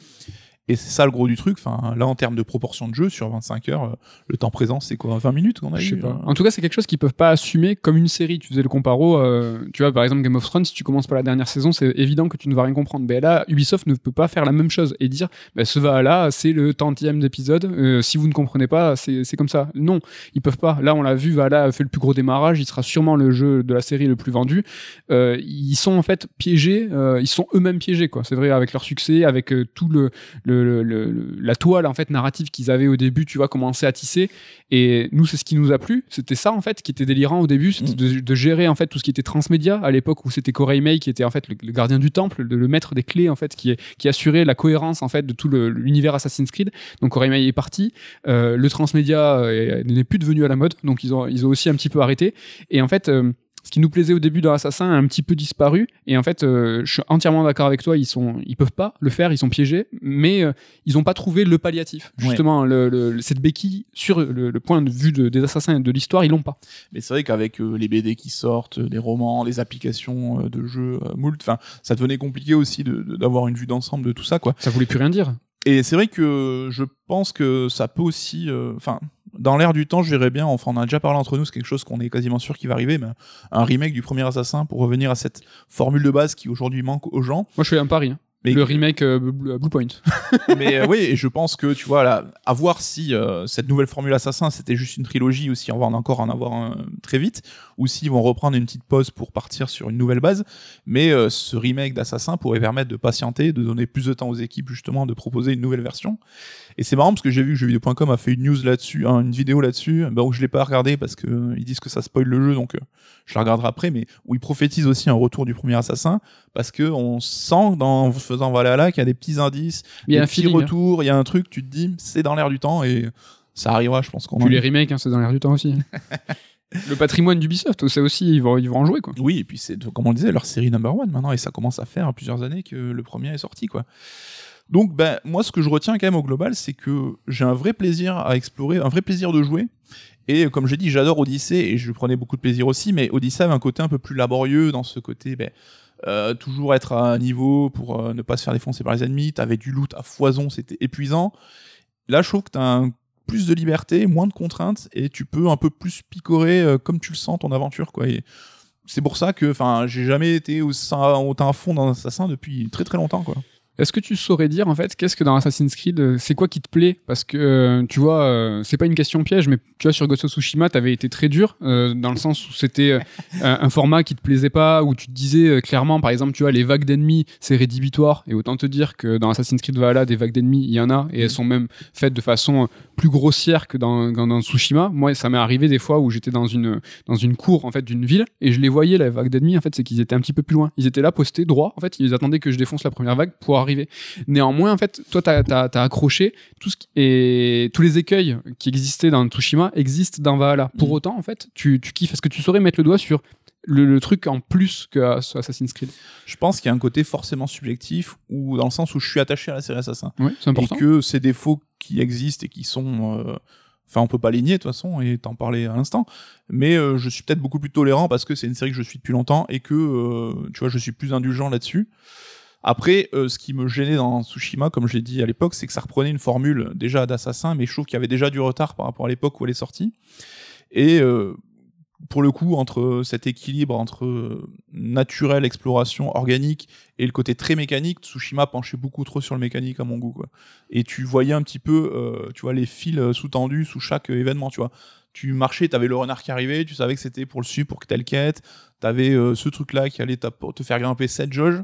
et c'est ça le gros du truc. Enfin, là, en termes de proportion de jeu, sur 25 heures, euh, le temps présent, c'est quoi 20 minutes qu'on a
Je sais
eu
pas.
euh
En tout cas, c'est quelque chose qu'ils peuvent pas assumer comme une série. Tu faisais le comparo, euh, tu vois, par exemple Game of Thrones, si tu commences par la dernière saison, c'est évident que tu ne vas rien comprendre. Mais là, Ubisoft ne peut pas faire la même chose et dire, bah, ce va là, c'est le tantième d'épisode. euh, si vous ne comprenez pas, c'est comme ça. Non, ils peuvent pas. Là, on l'a vu, Valhalla a fait le plus gros démarrage. Il sera sûrement le jeu de la série le plus vendu. Euh, ils sont en fait piégés. ils sont eux-mêmes piégés, quoi. C'est vrai avec leur succès, avec tout le, le, le- le- le- la toile en fait narrative qu'ils avaient au début. Tu vois, commencer à tisser. Et nous, c'est ce qui nous a plu. C'était ça, en fait, qui était délirant au début. C'était de, de gérer, en fait, tout ce qui était transmédia à l'époque où c'était Corey May qui était, en fait, le, le gardien du temple, le, le maître des clés, en fait, qui, est, qui assurait la cohérence, en fait, de tout l'univers Assassin's Creed. Donc, Corey May est parti. Euh, le transmédia euh, n'est plus devenu à la mode. Donc, ils ont, ils ont aussi un petit peu arrêté. Et en fait, euh, ce qui nous plaisait au début dans Assassin a un petit peu disparu. Et en fait, euh, je suis entièrement d'accord avec toi. Ils sont, ils peuvent pas le faire. Ils sont piégés. Mais euh, ils ont pas trouvé le palliatif.
Ouais.
Justement, le, le- cette béquille sur le, le point de vue de- des assassins et de l'histoire, ils l'ont pas.
Mais c'est vrai qu'avec euh, les BD qui sortent, les romans, les applications de jeux moult, enfin, ça devenait compliqué aussi de- de- d'avoir une vue d'ensemble de tout ça, quoi.
Ça voulait plus rien dire.
Et c'est vrai que je pense que ça peut aussi, euh, dans l'air du temps, je verrais bien, enfin, on en a déjà parlé entre nous, c'est quelque chose qu'on est quasiment sûr qui va arriver, mais un remake du premier Assassin pour revenir à cette formule de base qui aujourd'hui manque aux gens.
Moi, je fais un pari. hein.
Mais
le remake euh, Blue Point.
mais euh, oui, et je pense que tu vois là, à voir si euh, cette nouvelle formule Assassin c'était juste une trilogie ou si on va en encore en avoir un très vite, ou s'ils vont reprendre une petite pause pour partir sur une nouvelle base. Mais euh, ce remake d'Assassin pourrait permettre de patienter, de donner plus de temps aux équipes justement de proposer une nouvelle version. Et c'est marrant parce que j'ai vu que jeuxvideo.com a fait une news là-dessus, hein, une vidéo là-dessus, bah, où je l'ai pas regardé parce que euh, ils disent que ça spoil le jeu, donc euh, je la regarderai après, mais où ils prophétisent aussi un retour du premier Assassin parce que on sent dans en faisant Valhalla qu'il y a des petits indices,
Il y a
des
un
petits
feeling. hein.
retours, il y a un truc, tu te dis c'est dans l'air du temps et ça arrivera, je pense qu'on.
Puis
en-
les remakes, hein, c'est dans l'air du temps aussi. le patrimoine d'Ubisoft, c'est aussi, ils vont, ils vont en jouer quoi.
Oui, et puis c'est, comme on le disait, leur série number one maintenant, et ça commence à faire plusieurs années que le premier est sorti, quoi. Donc, ben, moi, ce que je retiens quand même au global, c'est que j'ai un vrai plaisir à explorer, un vrai plaisir de jouer. Et comme j'ai dit, j'adore Odyssey, et je prenais beaucoup de plaisir aussi, mais Odyssey avait un côté un peu plus laborieux dans ce côté, ben, euh, toujours être à un niveau pour euh, ne pas se faire défoncer par les ennemis, t'avais du loot à foison, c'était épuisant. Là, je trouve que t'as un plus de liberté, moins de contraintes, et tu peux un peu plus picorer euh, comme tu le sens ton aventure, quoi. C'est pour ça que, enfin, j'ai jamais été autant, autant à fond dans Assassin depuis très très longtemps, quoi.
Est-ce que tu saurais dire en fait qu'est-ce que dans Assassin's Creed euh, c'est quoi qui te plaît? Parce que euh, tu vois euh, c'est pas une question piège mais tu vois sur Ghost of Tsushima t'avais été très dur euh, dans le sens où c'était un, format qui te plaisait pas où tu te disais clairement par exemple tu vois les vagues d'ennemis c'est rédhibitoire. Et autant te dire que dans Assassin's Creed Valhalla des vagues d'ennemis il y en a et elles sont même faites de façon plus grossière que dans, dans, dans Tsushima. Moi ça m'est arrivé des fois où j'étais dans une dans une cour en fait d'une ville et je les voyais la vague d'ennemis en fait c'est qu'ils étaient un petit peu plus loin. Ils étaient là postés droit en fait ils attendaient que je défonce la première vague pour arriver Néanmoins, en fait, toi, t'as as, accroché tout ce qui, et tous les écueils qui existaient dans Tsushima existent dans Valhalla. Pour
Mhm.
autant, en fait, tu, tu kiffes. Est-ce que tu saurais mettre le doigt sur le, le truc en plus que Assassin's Creed?
Je pense qu'il y a un côté forcément subjectif, ou dans le sens où je suis attaché à la série Assassin.
Oui, c'est important.
Et que ces défauts qui existent et qui sont. euh, Enfin, on peut pas les nier de toute façon, et t'en parlais à l'instant. Mais euh, je suis peut-être beaucoup plus tolérant parce que c'est une série que je suis depuis longtemps et que, euh, tu vois, je suis plus indulgent là-dessus. Après, euh, ce qui me gênait dans Tsushima, comme je l'ai dit à l'époque, c'est que ça reprenait une formule déjà d'assassin, mais je trouve qu'il y avait déjà du retard par rapport à l'époque où elle est sortie. Et euh, pour le coup, entre cet équilibre entre euh, naturel, exploration, organique et le côté très mécanique, Tsushima penchait beaucoup trop sur le mécanique à mon goût. Et tu voyais un petit peu, tu vois, les fils sous-tendus sous chaque événement, tu vois. Tu marchais, t'avais le renard qui arrivait, tu savais que c'était pour le suivre, pour que telle quête. T'avais euh, ce truc-là qui allait te faire grimper cette jauge.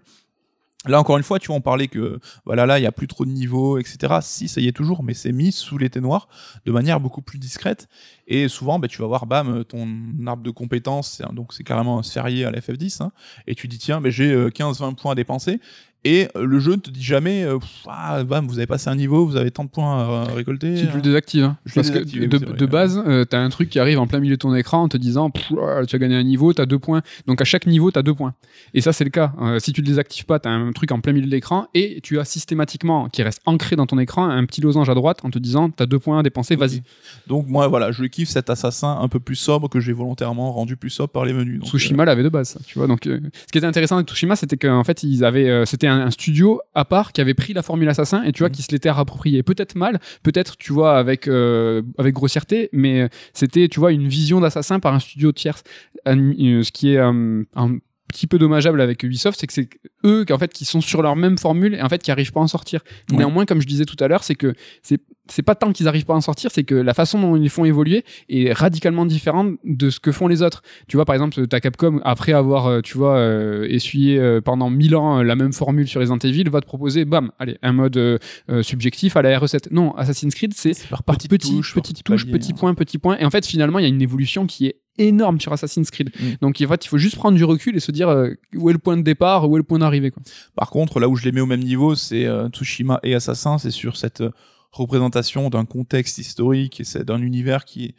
Là, encore une fois, tu vois, on parlait que, voilà, là, il y a plus trop de niveaux, etc. Si, ça y est toujours, mais c'est mis sous les noir de manière beaucoup plus discrète. Et souvent, bah, tu vas voir, bam, ton arbre de compétences, donc c'est carrément un sphérié à la FF10, hein, et tu dis, tiens, mais j'ai euh, 15-20 points à dépenser. Et euh, le jeu ne te dit jamais, euh, ah, bam, vous avez passé un niveau, vous avez tant de points à récolter.
Si tu le désactives. hein.
Je l'ai
Parce que de,
vrai,
base, euh, t'as un truc qui arrive en plein milieu de ton écran en te disant ah, tu as gagné un niveau, t'as deux points. Donc à chaque niveau, t'as deux points. Et ça, c'est le cas. Euh, si tu le désactives pas, t'as un truc en plein milieu de l'écran et tu as systématiquement, qui reste ancré dans ton écran, un petit losange à droite en te disant t'as deux points à dépenser, vas-y.
Donc, moi, voilà, je kiffe cet assassin un peu plus sobre que j'ai volontairement rendu plus sobre par les menus. Donc,
Tsushima l'avait de base, tu vois. Donc, ce qui était intéressant avec Tsushima, c'était qu'en fait, ils avaient, c'était un, un studio à part qui avait pris la formule assassin et tu vois,
Mhm.
qui se l'était approprié. Peut-être mal, peut-être, tu vois, avec avec avec grossièreté, mais euh, c'était, tu vois, une vision d'assassin par un studio tierce. Euh, ce qui est euh, un petit peu dommageable avec Ubisoft, c'est que c'est eux qui en fait qui sont sur leur même formule et en fait qui arrivent pas à en sortir.
Ouais.
Néanmoins, comme je disais tout à l'heure, c'est que c'est c'est pas tant qu'ils arrivent pas à en sortir, c'est que la façon dont ils les font évoluer est radicalement différente de ce que font les autres. Tu vois, par exemple, ta Capcom, après avoir, euh, tu vois, euh, essuyé euh, pendant 1000 ans euh, la même formule sur Resident Evil, va te proposer, bam, allez, un mode subjectif à la RE7. Non, Assassin's Creed, c'est
par petites
petit,
touches,
petite touche,
paliers,
petit
hein.
point, petit point. Et en fait, finalement, il y a une évolution qui est énorme sur Assassin's Creed.
Mm.
Donc, en fait, il faut juste prendre du recul et se dire euh, où est le point de départ, où est le point d'arrivée.
Par contre, là où je les mets au même niveau, c'est euh, Tsushima et Assassin, c'est sur cette euh, représentation d'un contexte historique et c'est d'un univers qui est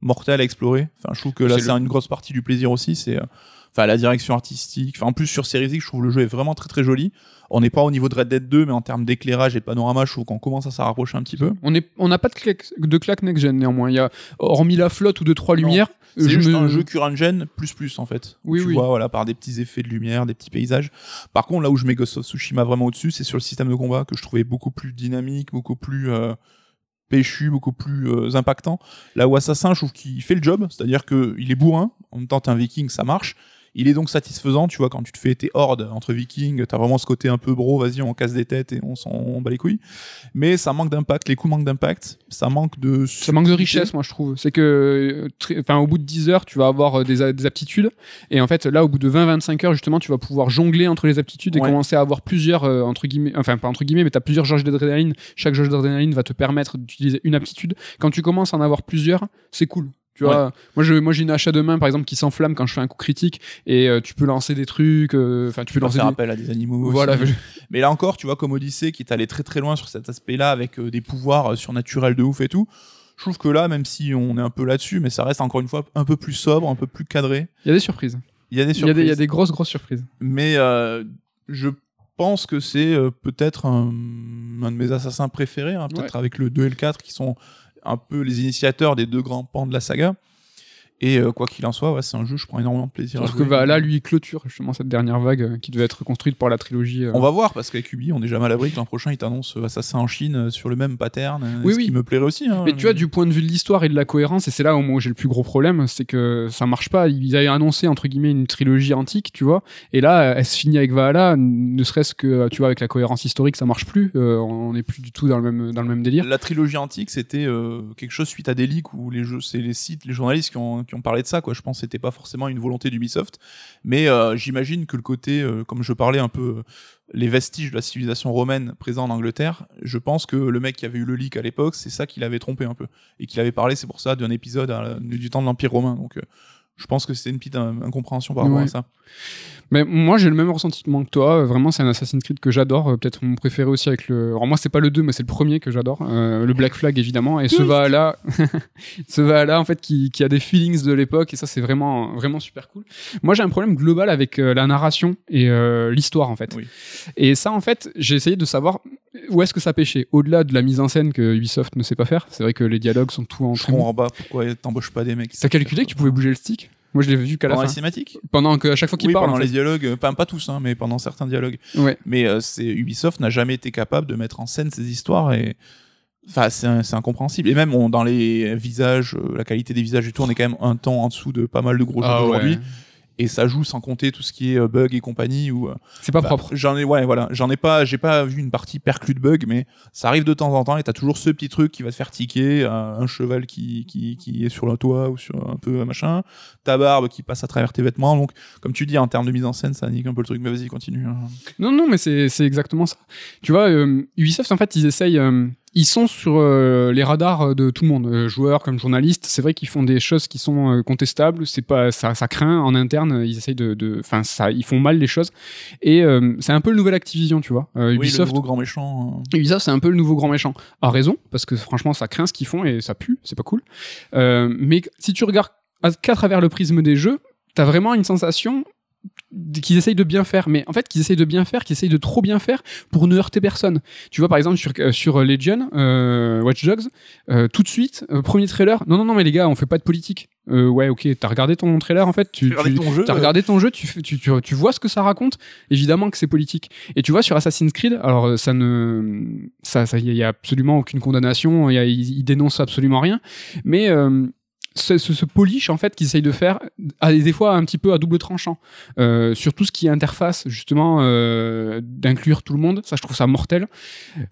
mortel à explorer. Enfin, je trouve que là,
C'est
une grosse partie du plaisir aussi. C'est, euh, enfin, la direction artistique. Enfin, en plus sur Series X, je trouve le jeu est vraiment très très joli. On n'est pas au niveau de Red Dead 2, mais en termes d'éclairage et de panorama, je trouve qu'on commence à s'en rapprocher un petit peu.
On est- on n'a pas de claque, de claque next-gen néanmoins. Il y a, hormis la flotte ou deux, trois
Non.
lumières,
C'est juste
me-
un jeu current gen plus plus en fait.
Oui,
tu
oui.
vois, voilà, par des petits effets de lumière, des petits paysages. Par contre, là où je mets Ghost of Tsushima vraiment au-dessus, c'est sur le système de combat que je trouvais beaucoup plus dynamique, beaucoup plus euh, péchu, beaucoup plus euh, impactant. Là où Assassin, je trouve qu'il fait le job, c'est-à-dire que il est bourrin, en même temps t'es un viking, ça marche. Il est donc satisfaisant, tu vois, quand tu te fais tes hordes entre vikings, t'as vraiment ce côté un peu bro, vas-y, on casse des têtes et on s'en bat les couilles. Mais ça manque d'impact, les coups manquent d'impact, ça manque de.
Ça manque de richesse, moi je trouve. C'est que, très- enfin, au bout de 10 heures, tu vas avoir euh, des, aptitudes, et en fait, là, au bout de 20-25 heures, justement, tu vas pouvoir jongler entre les aptitudes et
Ouais.
commencer à avoir plusieurs, euh, entre guillemets, enfin, pas entre guillemets, mais t'as plusieurs jauges d'adrénaline. Chaque jauge d'adrénaline va te permettre d'utiliser une aptitude. Quand tu commences à en avoir plusieurs, c'est cool. Tu vois, moi, je, moi, j'ai une achat de main, par exemple, qui s'enflamme quand je fais un coup critique, et euh, tu peux lancer des trucs, euh, enfin, tu peux
Tu peux
lancer
faire
des...
appel à des animaux. aussi.
Voilà,
Mais là encore, tu vois, comme Odyssey, qui est allé très très loin sur cet aspect-là, avec euh, des pouvoirs euh, surnaturels de ouf et tout. Je trouve que là, même si on est un peu là-dessus, mais ça reste encore une fois un peu plus sobre, un peu plus cadré.
il y a des surprises.
Il y a des surprises.
il y a des grosses, grosses surprises.
Mais euh, je pense que c'est euh, peut-être un, un de mes assassins préférés, hein, peut-être avec le 2 et le 4, qui sont un peu les initiateurs des deux grands pans de la saga. Et euh, quoi qu'il en soit, ouais, c'est un jeu, je prends énormément de plaisir.
Alors que. Valhalla, lui, clôture justement cette dernière vague euh, qui devait être construite pour la trilogie. euh.
On va voir, parce qu'avec Ubi, on est jamais à l'abri que l'an prochain, ils t'annoncent euh, Assassin en Chine sur le même pattern.
Oui,
ce
oui.
qui me plairait aussi. hein.
Mais tu vois, du point de vue de l'histoire et de la cohérence, et c'est là où j'ai le plus gros problème, c'est que ça marche pas. Ils avaient annoncé, entre guillemets, une trilogie antique, tu vois, et là, elle se finit avec Valhalla, ne serait-ce que, tu vois, avec la cohérence historique, ça marche plus, euh, on n'est plus du tout dans le même, dans le même délire.
La trilogie antique, c'était quelque chose suite à des leaks où les jeux, c'est les sites, les journalistes qui ont, qui ont parlé de ça. Quoi. Je pense que c'était pas forcément une volonté d'Ubisoft, mais euh, j'imagine que le côté, euh, comme je parlais un peu, euh, les vestiges de la civilisation romaine présents en Angleterre, je pense que le mec qui avait eu le leak à l'époque, c'est ça qui l'avait trompé un peu et qu'il avait parlé, c'est pour ça, d'un épisode du temps de l'Empire romain. Donc, je pense que c'était une petite incompréhension par rapport
Ouais.
à ça.
Mais moi, j'ai le même ressentiment que toi. Euh, Vraiment, c'est un Assassin's Creed que j'adore. Euh, Peut-être mon préféré aussi avec le. Alors, moi, c'est pas le 2, mais c'est le premier que j'adore. Euh, le Black Flag, évidemment. Et ce Valhalla, ce Valhalla, en fait, qui, qui a des feelings de l'époque. Et ça, c'est vraiment, vraiment super cool. Moi, j'ai un problème global avec euh, la narration et euh, l'histoire, en fait.
Oui.
Et ça, en fait, j'ai essayé de savoir où est-ce que ça pêchait. Au-delà de la mise en scène que Ubisoft ne sait pas faire. C'est vrai que les dialogues sont tout en
Je comprends pas pourquoi t'embauches pas des mecs.
T'as calculé que tu pouvais bouger le stick? Moi, je l'ai vu qu'à la
pendant
fin.
cinématiques
Pendant que, à chaque fois qu'il
Oui,
parle.
pendant
en
les dialogues, euh, enfin pas tous, hein, mais pendant certains dialogues.
Ouais.
Mais euh, c'est Ubisoft n'a jamais été capable de mettre en scène ces histoires et enfin c'est incompréhensible. Et même on- dans les visages, euh, la qualité des visages et tout, on est quand même un temps en dessous de pas mal de gros jeux
Ah ouais.
Et ça joue sans compter tout ce qui est euh, bug et compagnie ou. euh,
C'est pas
bah,
propre.
J'en ai, ouais, voilà, j'en ai pas, j'ai pas vu une partie perclue de bugs, mais ça arrive de temps en temps et t'as toujours ce petit truc qui va te faire tiquer, un, un cheval qui, qui, qui est sur le toit ou sur un peu machin, ta barbe qui passe à travers tes vêtements. Donc, comme tu dis, en termes de mise en scène, ça nique un peu le truc. Mais vas-y, continue. hein.
Non, non, mais c'est c'est exactement ça. Tu vois, euh, Ubisoft, en fait, ils essayent. euh, ils sont sur euh, les radars de tout le monde, euh, joueurs comme journalistes. C'est vrai qu'ils font des choses qui sont euh, contestables. C'est pas ça, ça craint en interne. Ils essayent de, enfin, ça, ils font mal les choses. Et euh, c'est un peu le nouvel Activision, tu vois. Euh,
Oui, le
Ubisoft,
nouveau grand méchant. euh.
Ubisoft, c'est un peu le nouveau grand méchant. A raison, parce que franchement, ça craint ce qu'ils font et ça pue, c'est pas cool. Euh, mais si tu regardes qu'à travers le prisme des jeux, t'as vraiment une sensation qu'ils essayent de bien faire, mais en fait qu'ils essayent de bien faire, qu'ils essayent de trop bien faire pour ne heurter personne. Tu vois par exemple sur, euh, sur Legion, euh, Watch Dogs, euh, tout de suite, euh, premier trailer, non non non mais les gars, on fait pas de politique. Euh, ouais ok, t'as regardé ton trailer en fait, tu, tu-
ton jeu.
T'as regardé ton jeu, tu, tu, tu, tu vois ce que ça raconte. Évidemment que c'est politique. Et tu vois sur Assassin's Creed, alors euh, ça ne, ça, ça, y a- absolument aucune condamnation. Il, dénonce absolument rien. Mais euh, ce, ce, ce polish en fait qu'ils essayent de faire, des fois un petit peu à double tranchant. Euh, sur tout ce qui est interface, justement, euh, d'inclure tout le monde, ça je trouve ça mortel.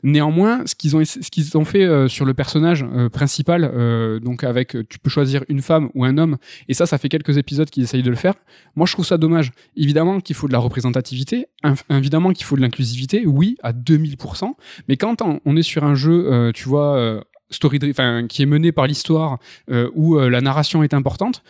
Néanmoins, ce qu'ils ont, ce qu'ils ont fait euh, sur le personnage euh, principal, euh, donc avec, tu peux choisir une femme ou un homme, et ça, ça fait quelques épisodes qu'ils essayent de le faire. Moi, je trouve ça dommage. Évidemment qu'il faut de la représentativité, évidemment qu'il faut de l'inclusivité, oui, à 2000%, mais quand on, est sur un jeu, euh, tu vois, euh, story, enfin, qui est mené par l'histoire, euh, où euh, la narration est importante,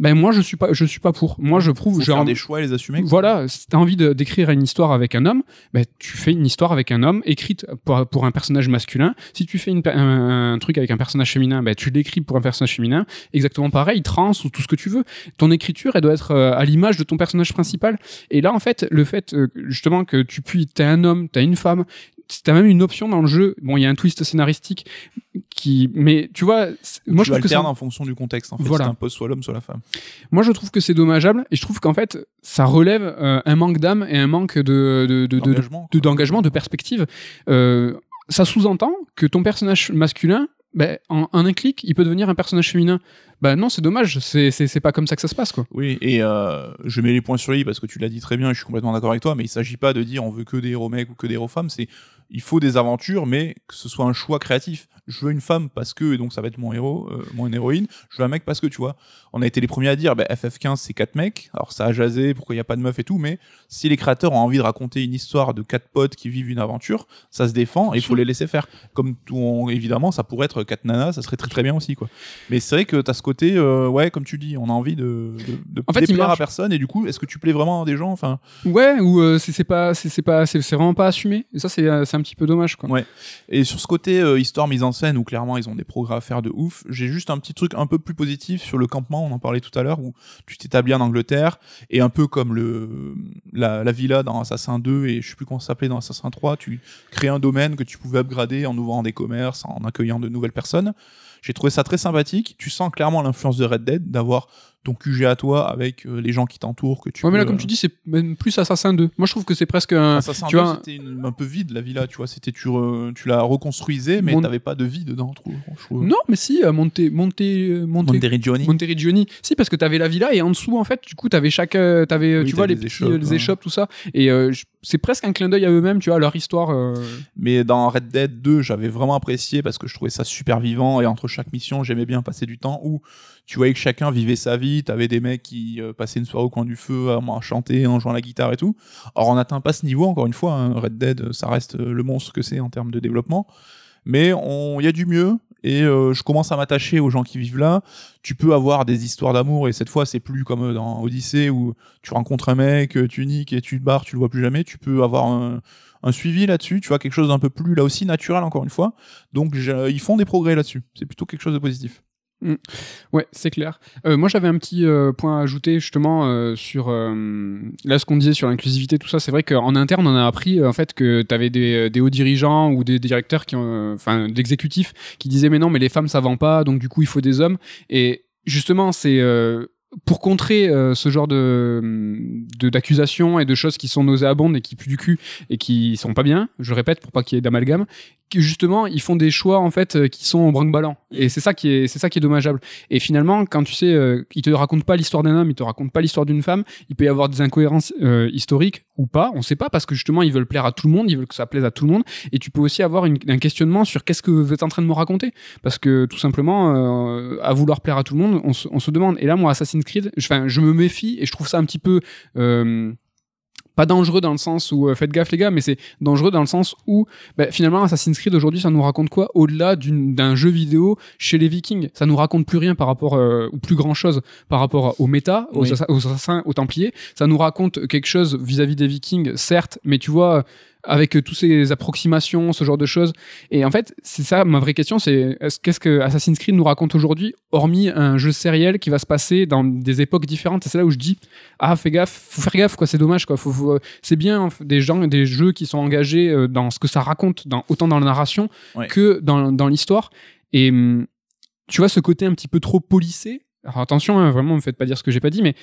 ben moi, je suis pas, je suis pas pour. Moi, je prouve,
Faut faire des choix et les assumer.
voilà, si t'as envie d'écrire une histoire avec un homme, ben, tu fais une histoire avec un homme écrite pour, pour un personnage masculin. Si tu fais une un, un truc avec un personnage féminin, ben, tu l'écris pour un personnage féminin. Exactement pareil, trans ou tout ce que tu veux. Ton écriture, elle doit être euh, à l'image de ton personnage principal. Et là, en fait, le fait justement que tu puis, t'es un homme, t'as une femme, t'as même une option dans le jeu. Bon, il y a un twist scénaristique qui, mais tu vois, c'est- moi je
tu
trouve que ça,
en fonction du contexte. En fait,
Voilà.
si t'imposes soit l'homme, soit la femme.
moi, je trouve que c'est dommageable et je trouve qu'en fait, ça relève euh, un manque d'âme et un manque de, de, de, de,
D'engagement,
de- perspective. Euh, ça sous-entend que ton personnage masculin ben, en, en un clic, il peut devenir un personnage féminin. Bah non, c'est dommage, c'est c'est- c'est pas comme ça que ça se passe, quoi.
Oui, et euh, je mets les points sur les i parce que tu l'as dit très bien et je suis complètement d'accord avec toi, mais il s'agit pas de dire on veut que des héros mecs ou que des héros femmes, c'est il faut des aventures, mais que ce soit un choix créatif. Je veux une femme parce que, et donc ça va être mon héros, euh, mon héroïne, je veux un mec parce que, tu vois, on a été les premiers à dire, bah, FF15 c'est quatre mecs, alors ça a jasé, pourquoi il n'y a pas de meuf et tout, mais si les créateurs ont envie de raconter une histoire de quatre potes qui vivent une aventure, ça se défend et il faut les laisser faire. Comme tout, on- évidemment, ça pourrait être quatre nanas, ça serait très très bien aussi, quoi. Mais c'est vrai que t'as ce côté, euh, ouais, comme tu dis, on a envie de, de, de
En fait,
déplaire à personne et du coup, est-ce que tu plais vraiment à des gens? Enfin,
Ouais, ou euh, c'est pas, c'est pas, c'est vraiment pas assumé. Et ça, c'est c'est un petit peu dommage, quoi.
Ouais. et sur ce côté euh, histoire mise en scène où clairement ils ont des progrès à faire de ouf, j'ai juste un petit truc un peu plus positif sur le campement. On en parlait tout à l'heure où tu t'établis en Angleterre et un peu comme le la, la villa dans Assassin 2 et je sais plus comment s'appelait dans Assassin 3, tu crées un domaine que tu pouvais upgrader en ouvrant des commerces, en accueillant de nouvelles personnes. J'ai trouvé ça très sympathique. Tu sens clairement l'influence de Red Dead d'avoir ton QG à toi avec euh, les gens qui t'entourent que tu
Ouais, mais là,
peux,
comme
euh,
tu dis, c'est même plus Assassin 2. Moi, je trouve que c'est presque un.
Assassin
tu
2,
vois,
c'était une- un peu vide la villa, tu vois. C'était tu, re- tu la reconstruisais, mais
Mon-
t'avais pas de vie dedans, je trouve.
Non, mais si, euh, Monte, Monte, Monte,
Monteriggioni.
Monteriggioni. Si, parce que t'avais la villa et en dessous, en fait, du coup, t'avais chaque, euh, t'avais,
Oui,
tu vois, les petits,
échoppes,
les
hein.
échoppes, tout ça. Et euh, je- c'est presque un clin d'œil à eux-mêmes, tu vois, à leur histoire. euh,
Mais dans Red Dead 2, j'avais vraiment apprécié parce que je trouvais ça super vivant et entre chaque mission, j'aimais bien passer du temps où tu voyais que chacun vivait sa vie. T'avais des mecs qui euh, passaient une soirée au coin du feu à, chanter, en jouant la guitare et tout. Or, on n'atteint pas ce niveau, encore une fois. hein. Red Dead, ça reste euh, le monstre que c'est en termes de développement. Mais il y a du mieux et euh, je commence à m'attacher aux gens qui vivent là. Tu peux avoir des histoires d'amour et cette fois, c'est plus comme dans Odyssée où tu rencontres un mec, tu niques et tu te barres, tu le vois plus jamais. Tu peux avoir un, suivi là-dessus, tu vois, quelque chose d'un peu plus là aussi naturel encore une fois. Donc ils font des progrès là-dessus. C'est plutôt quelque chose de positif.
Ouais, c'est clair. Euh, moi, j'avais un petit euh, point à ajouter justement euh, sur là ce qu'on disait sur l'inclusivité, tout ça. C'est vrai qu'en interne, on a appris en fait que tu avais des, hauts dirigeants ou des directeurs qui, enfin, d'exécutifs qui disaient mais non, mais les femmes ça vend pas, donc du coup il faut des hommes. Et justement, c'est pour contrer euh, ce genre de d'accusations et de choses qui sont nauséabondes et qui puent du cul et qui sont pas bien. Je répète pour pas qu'il y ait d'amalgame. Justement, ils font des choix en fait euh, qui sont au brinque-ballant. Et c'est ça qui est c'est ça qui est dommageable. Et finalement, quand tu sais, euh, il te raconte pas l'histoire d'un homme, il te raconte pas l'histoire d'une femme, il peut y avoir des incohérences euh, historiques ou pas, on sait pas, parce que justement, ils veulent plaire à tout le monde, ils veulent que ça plaise à tout le monde, et tu peux aussi avoir un questionnement sur qu'est-ce que vous êtes en train de me raconter, parce que tout simplement, à vouloir plaire à tout le monde, on se, on se demande. Et là, moi, Assassin's Creed, je, enfin, je me méfie, et je trouve ça un petit peu... euh, pas dangereux dans le sens où euh, faites gaffe les gars, mais c'est dangereux dans le sens où bah, finalement Assassin's Creed aujourd'hui ça nous raconte quoi au-delà d'un jeu vidéo chez les Vikings? Ça nous raconte plus rien par rapport euh, ou plus grand chose par rapport aux méta, aux,
Oui.
assa- aux assassins, aux Templiers. Ça nous raconte quelque chose vis-à-vis des Vikings, certes, mais tu vois avec euh, toutes ces approximations, ce genre de choses. Et en fait, c'est ça ma vraie question, c'est est-ce- qu'est-ce que Assassin's Creed nous raconte aujourd'hui, hormis un jeu sériel qui va se passer dans des époques différentes? Et c'est là où je dis ah fais gaffe, faut faire gaffe quoi, c'est dommage quoi. Faut, faut- c'est bien des gens, des jeux qui sont engagés euh, dans ce que ça raconte, dans, autant dans la narration
Ouais.
que dans, dans l'histoire. Et hum, tu vois ce côté un petit peu trop policé? Alors attention, hein, vraiment, me faites pas dire ce que j'ai pas dit, mais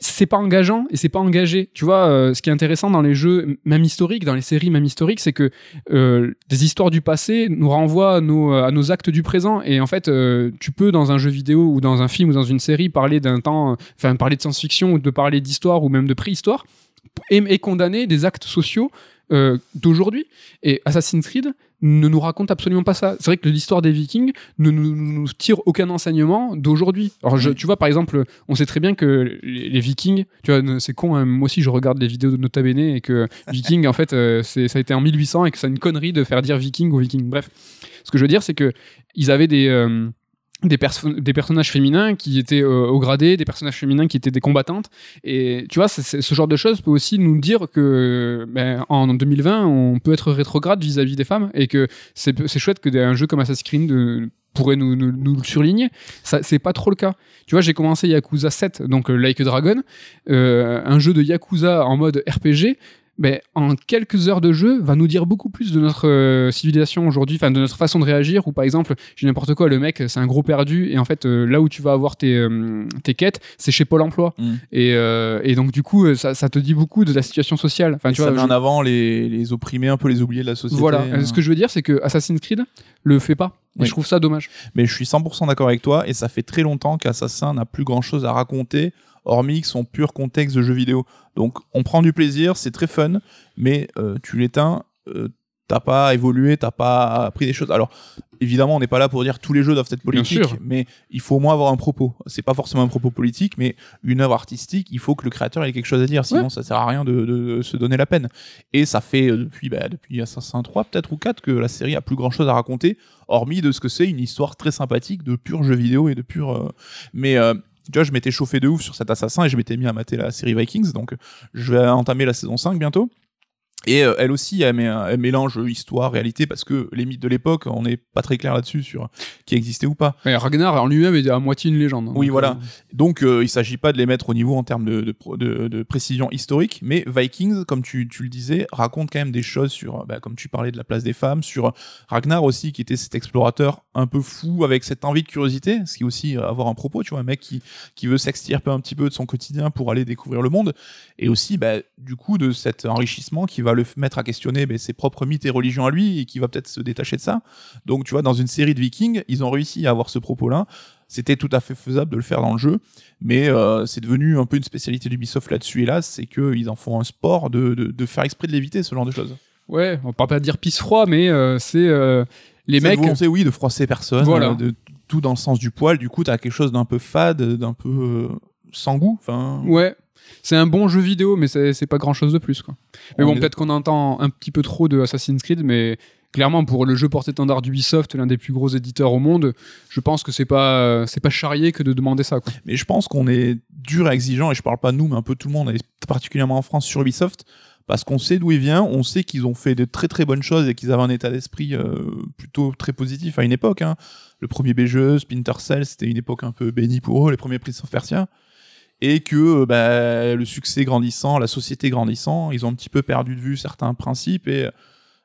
c'est pas engageant et c'est pas engagé. Tu vois, euh, ce qui est intéressant dans les jeux, même historiques, dans les séries même historiques, c'est que euh, des histoires du passé nous renvoient à nos, actes du présent. Et en fait, euh, tu peux dans un jeu vidéo ou dans un film ou dans une série parler d'un temps, enfin parler de science-fiction ou de parler d'histoire ou même de préhistoire et, et condamner des actes sociaux d'aujourd'hui. Et Assassin's Creed ne nous raconte absolument pas ça. C'est vrai que l'histoire des Vikings ne nous, nous tire aucun enseignement d'aujourd'hui. Alors, je- tu vois, par exemple, on sait très bien que les, les Vikings, tu vois, c'est con, hein, moi aussi je regarde les vidéos de Nota Bene et que Viking, en fait, euh, c'est- ça a été en 1800 et que c'est une connerie de faire dire Viking aux Vikings. Bref, ce que je veux dire, c'est que ils avaient des. euh, des, perso- des personnages féminins qui étaient euh, au gradé, des personnages féminins qui étaient des combattantes. Et tu vois, ce genre de choses peut aussi nous dire que ben, en 2020, on peut être rétrograde vis-à-vis des femmes et que c'est chouette que un jeu comme Assassin's Creed euh, pourrait nous, le surligner. C'est pas trop le cas. Tu vois, j'ai commencé Yakuza 7, donc euh, Like a Dragon, un jeu de Yakuza en mode RPG. Ben, en quelques heures de jeu, va nous dire beaucoup plus de notre euh, civilisation aujourd'hui, enfin de notre façon de réagir. Ou par exemple, j'ai n'importe quoi, le mec, c'est un gros perdu, et en fait, euh, là où tu vas avoir tes, euh, tes quêtes, c'est chez Pôle Emploi.
Mm.
Et, et donc, du coup, ça, ça te dit beaucoup de la situation sociale. Enfin, tu
ça
vois,
met
je-
en avant les, les opprimés, un peu les oubliés de la société.
voilà.
hein.
Ce que je veux dire, c'est que Assassin's Creed le fait pas. Et
Oui.
je trouve ça dommage.
Mais je suis 100% d'accord avec toi, et ça fait très longtemps qu'Assassin n'a plus grand chose à raconter, hormis son pur contexte de jeu vidéo. Donc on prend du plaisir, c'est très fun, mais euh, tu l'éteins, euh, t'as pas évolué, t'as pas appris des choses. Alors évidemment, on n'est pas là pour dire tous les jeux doivent être politiques, mais il faut au moins avoir un propos. C'est pas forcément un propos politique, mais une œuvre artistique, il faut que le créateur ait quelque chose à dire, sinon ça sert à rien de, de se donner la peine. Et ça fait euh, depuis, bah, depuis Assassin 3 peut-être ou 4 que la série a plus grand chose à raconter, hormis de ce que c'est une histoire très sympathique de pur jeu vidéo et de pur. euh, Mais euh, tu vois, je m'étais chauffé de ouf sur cet assassin et je m'étais mis à mater la série Vikings, donc je vais entamer la saison 5 bientôt. Et euh, elle aussi, elle, met elle mélange histoire, réalité, parce que les mythes de l'époque, on n'est pas très clair là-dessus sur qui existait ou pas.
Ouais, Ragnar en lui-même est à moitié une légende. hein.
Oui,
Donc,
voilà.
euh,
Donc, euh, il s'agit pas de les mettre au niveau en termes de, de, pro- de- de précision historique, mais Vikings, comme tu, tu le disais, raconte quand même des choses sur, euh, bah, comme tu parlais de la place des femmes, sur Ragnar aussi, qui était cet explorateur un peu fou, avec cette envie de curiosité, ce qui est aussi euh, avoir un propos, tu vois, un mec qui, qui veut s'extirper un petit peu de son quotidien pour aller découvrir le monde, et aussi, bah, du coup, de cet enrichissement qui va le mettre à questionner bah, ses propres mythes et religions à lui, et qui va peut-être se détacher de ça. Donc, tu vois, dans une série de Vikings, ils ont réussi à avoir ce propos-là. C'était tout à fait faisable de le faire dans le jeu, mais euh, c'est devenu un peu une spécialité d'Ubisoft là-dessus. Là, c'est qu'ils en font un sport de, de, de faire exprès de l'éviter, ce genre de choses.
Ouais, on va pas dire pisse froid, mais euh, c'est euh, les
Cette
mecs.
volonté, oui, de froisser personne,
Voilà.
de tout dans le sens du poil. Du coup, t'as quelque chose d'un peu fade, d'un peu sans goût. Enfin,
Ouais, c'est un bon jeu vidéo, mais c'est pas grand chose de plus. Quoi. Mais
on
bon,
est-
peut-être qu'on entend un petit peu trop de Assassin's Creed, mais clairement, pour le jeu porté-étendard d'Ubisoft, l'un des plus gros éditeurs au monde, je pense que c'est pas, c'est pas charrié que de demander ça. Quoi.
Mais je pense qu'on est dur et exigeant, et je parle pas nous, mais un peu tout le monde, et particulièrement en France sur Ubisoft, parce qu'on sait d'où il vient, on sait qu'ils ont fait de très très bonnes choses et qu'ils avaient un état d'esprit euh, plutôt très positif à une époque. hein. Le premier BGE, Splinter Cell, c'était une époque un peu bénie pour eux, les premiers Prince of Persia. Et que euh, bah, le succès grandissant, la société grandissant, ils ont un petit peu perdu de vue certains principes. Et euh,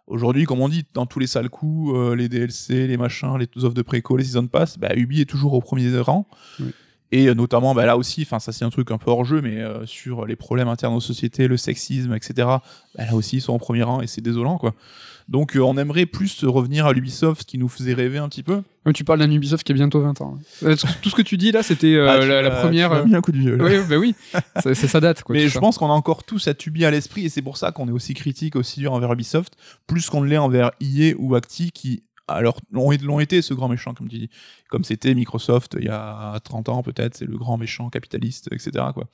aujourd'hui, comme on dit, dans tous les sales coups, euh, les DLC, les machins, les offres de préco, les season pass, bah, Ubi est toujours au premier rang.
Oui.
Et euh, notamment, bah, là aussi, enfin ça c'est un truc un peu hors jeu, mais euh, sur les problèmes internes aux sociétés, le sexisme, etc. bah, là aussi, ils sont au premier rang et c'est désolant, quoi. Donc, euh, on aimerait plus revenir à l'Ubisoft, qui nous faisait rêver un petit peu.
Tu parles d'un Ubisoft qui a bientôt 20 ans. hein. Euh, Tout ce que tu dis là, c'était euh,
Ah,
la, première.
tu mis un coup de vieux. là.
Oui, bah oui, ça, ça, date. Quoi,
mais je
ça.
pense qu'on a encore tous cette Ubi à l'esprit et c'est pour ça qu'on est aussi critique, aussi dur envers Ubisoft, plus qu'on l'est envers EA ou Acti qui alors l'ont l'ont été ce grand méchant comme tu dis, comme c'était Microsoft il y a 30 ans peut-être, c'est le grand méchant capitaliste, etc. quoi.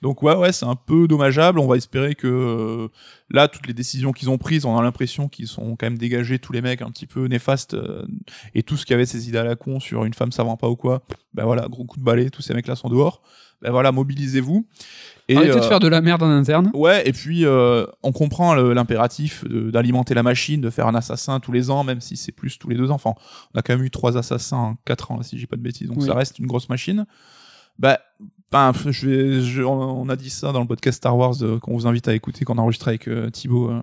Donc ouais ouais c'est un peu dommageable. On va espérer que euh, là toutes les décisions qu'ils ont prises, on a l'impression qu'ils sont quand même dégagés tous les mecs un petit peu néfastes euh, et tout ce qui avait ces idées à la con sur une femme savant pas ou quoi. Ben voilà gros coup de balai, tous ces mecs là sont dehors. Ben voilà mobilisez-vous. Et,
Arrêtez de
euh,
faire de la merde en interne.
Ouais, et puis euh, on comprend l'impératif de- d'alimenter la machine, de faire un assassin tous les ans, même si c'est plus tous les deux enfants. On a quand même eu trois assassins en quatre ans, là, si j'ai pas de bêtises, donc
Oui.
ça reste une grosse machine. Bah, ben, je vais, je- on, a dit ça dans le podcast Star Wars euh, qu'on vous invite à écouter, qu'on a enregistré avec euh, Thibaut. euh,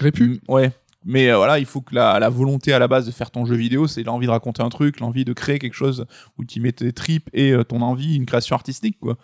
Répu.
Mm, Ouais. Mais euh, voilà, il faut que la, la volonté à la base de faire ton jeu vidéo, c'est l'envie de raconter un truc, l'envie de créer quelque chose où tu mets tes tripes et euh, ton envie, une création artistique, quoi.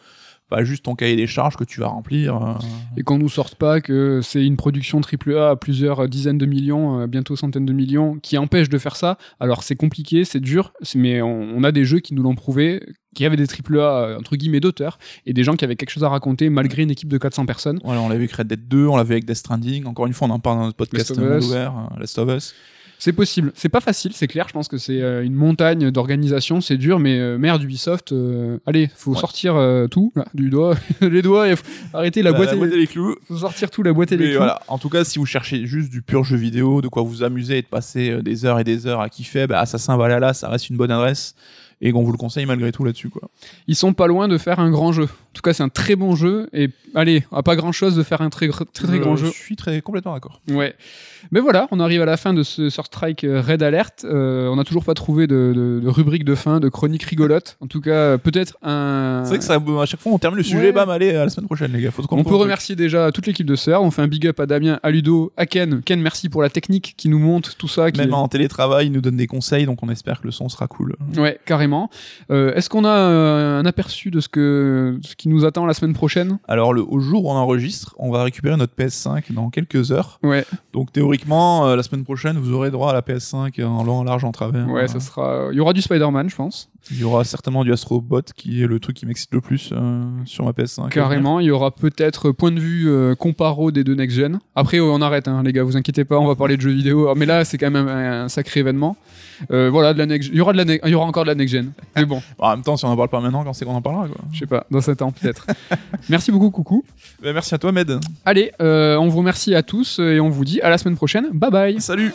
Pas juste ton cahier des charges que tu vas remplir. euh.
Et qu'on nous sorte pas que c'est une production AAA à plusieurs dizaines de millions, euh, bientôt centaines de millions, qui empêche de faire ça. Alors c'est compliqué, c'est dur, mais on, on a des jeux qui nous l'ont prouvé, qui avaient des AAA euh, entre guillemets d'auteurs, et des gens qui avaient quelque chose à raconter malgré une équipe de 400 personnes.
Voilà, on l'a vu avec Red Dead 2, on l'a vu avec Death Stranding. Encore une fois, on en parle dans notre podcast
Last of Us.
Last of Us.
C'est possible. C'est pas facile, c'est clair. Je pense que c'est euh, une montagne d'organisation, c'est dur, mais euh, merde Ubisoft, euh, allez, faut
Ouais.
sortir euh, tout là, du doigt, les doigts, et faut arrêter la
Euh,
boîte, et
boîte et les clous.
faut sortir tout la boîte et les clous.
voilà. En tout cas, si vous cherchez juste du pur jeu vidéo, de quoi vous amuser et de passer des heures et des heures à kiffer, bah, Assassin Valhalla, ça reste une bonne adresse. et qu'on vous le conseille malgré tout là-dessus. quoi.
Ils sont pas loin de faire un grand jeu. En tout cas, c'est un très bon jeu. Et allez, à pas grand chose de faire un très très, très grand
Je
jeu.
suis très complètement d'accord.
Ouais. Mais voilà, on arrive à la fin de ce Sur Strike euh, Red Alert. Euh, on n'a toujours pas trouvé de, de- de rubrique de fin, de chronique rigolote. En tout cas, euh, peut-être un.
C'est vrai que ça, à chaque fois on termine le sujet,
Ouais.
bam, allez, à la semaine prochaine, les gars. Faut
On peut remercier déjà toute l'équipe de Sœur. On fait un big up à Damien, à Ludo, à Ken. Ken, merci pour la technique qui nous monte tout ça. Qui...
Même en télétravail, ils nous donnent des conseils, donc on espère que le son sera cool.
Ouais, carrément. Euh, Est-ce qu'on a euh, un aperçu de ce, que, ce qui nous attend la semaine prochaine
Alors, le, au jour où on enregistre, on va récupérer notre PS5 dans quelques heures.
Ouais,
Donc, théoriquement, euh, la semaine prochaine, vous aurez droit à la PS5 en long, en large, en travers.
ouais,
Euh,
ça sera. Il y aura du Spider-Man, je pense.
Il y aura certainement du Astrobot, qui est le truc qui m'excite le plus euh, sur ma PS5.
Carrément. Il y aura peut-être point de vue euh, comparo des deux next-gen. Après, euh, on arrête, hein, les gars, vous inquiétez pas, on va parler de jeux vidéo. Mais là, c'est quand même un, un sacré événement. Euh, voilà, de la next... il, y aura de la ne- il y aura encore de la next-gen. Mais bon,
Bon, en même temps, si on en parle pas maintenant, quand c'est qu'on en parlera
je sais pas, dans 7 ans peut-être. Merci beaucoup, coucou.
Bah, merci à toi, Med.
Allez, on vous remercie à tous et on vous dit à la semaine prochaine. Bye bye.
Salut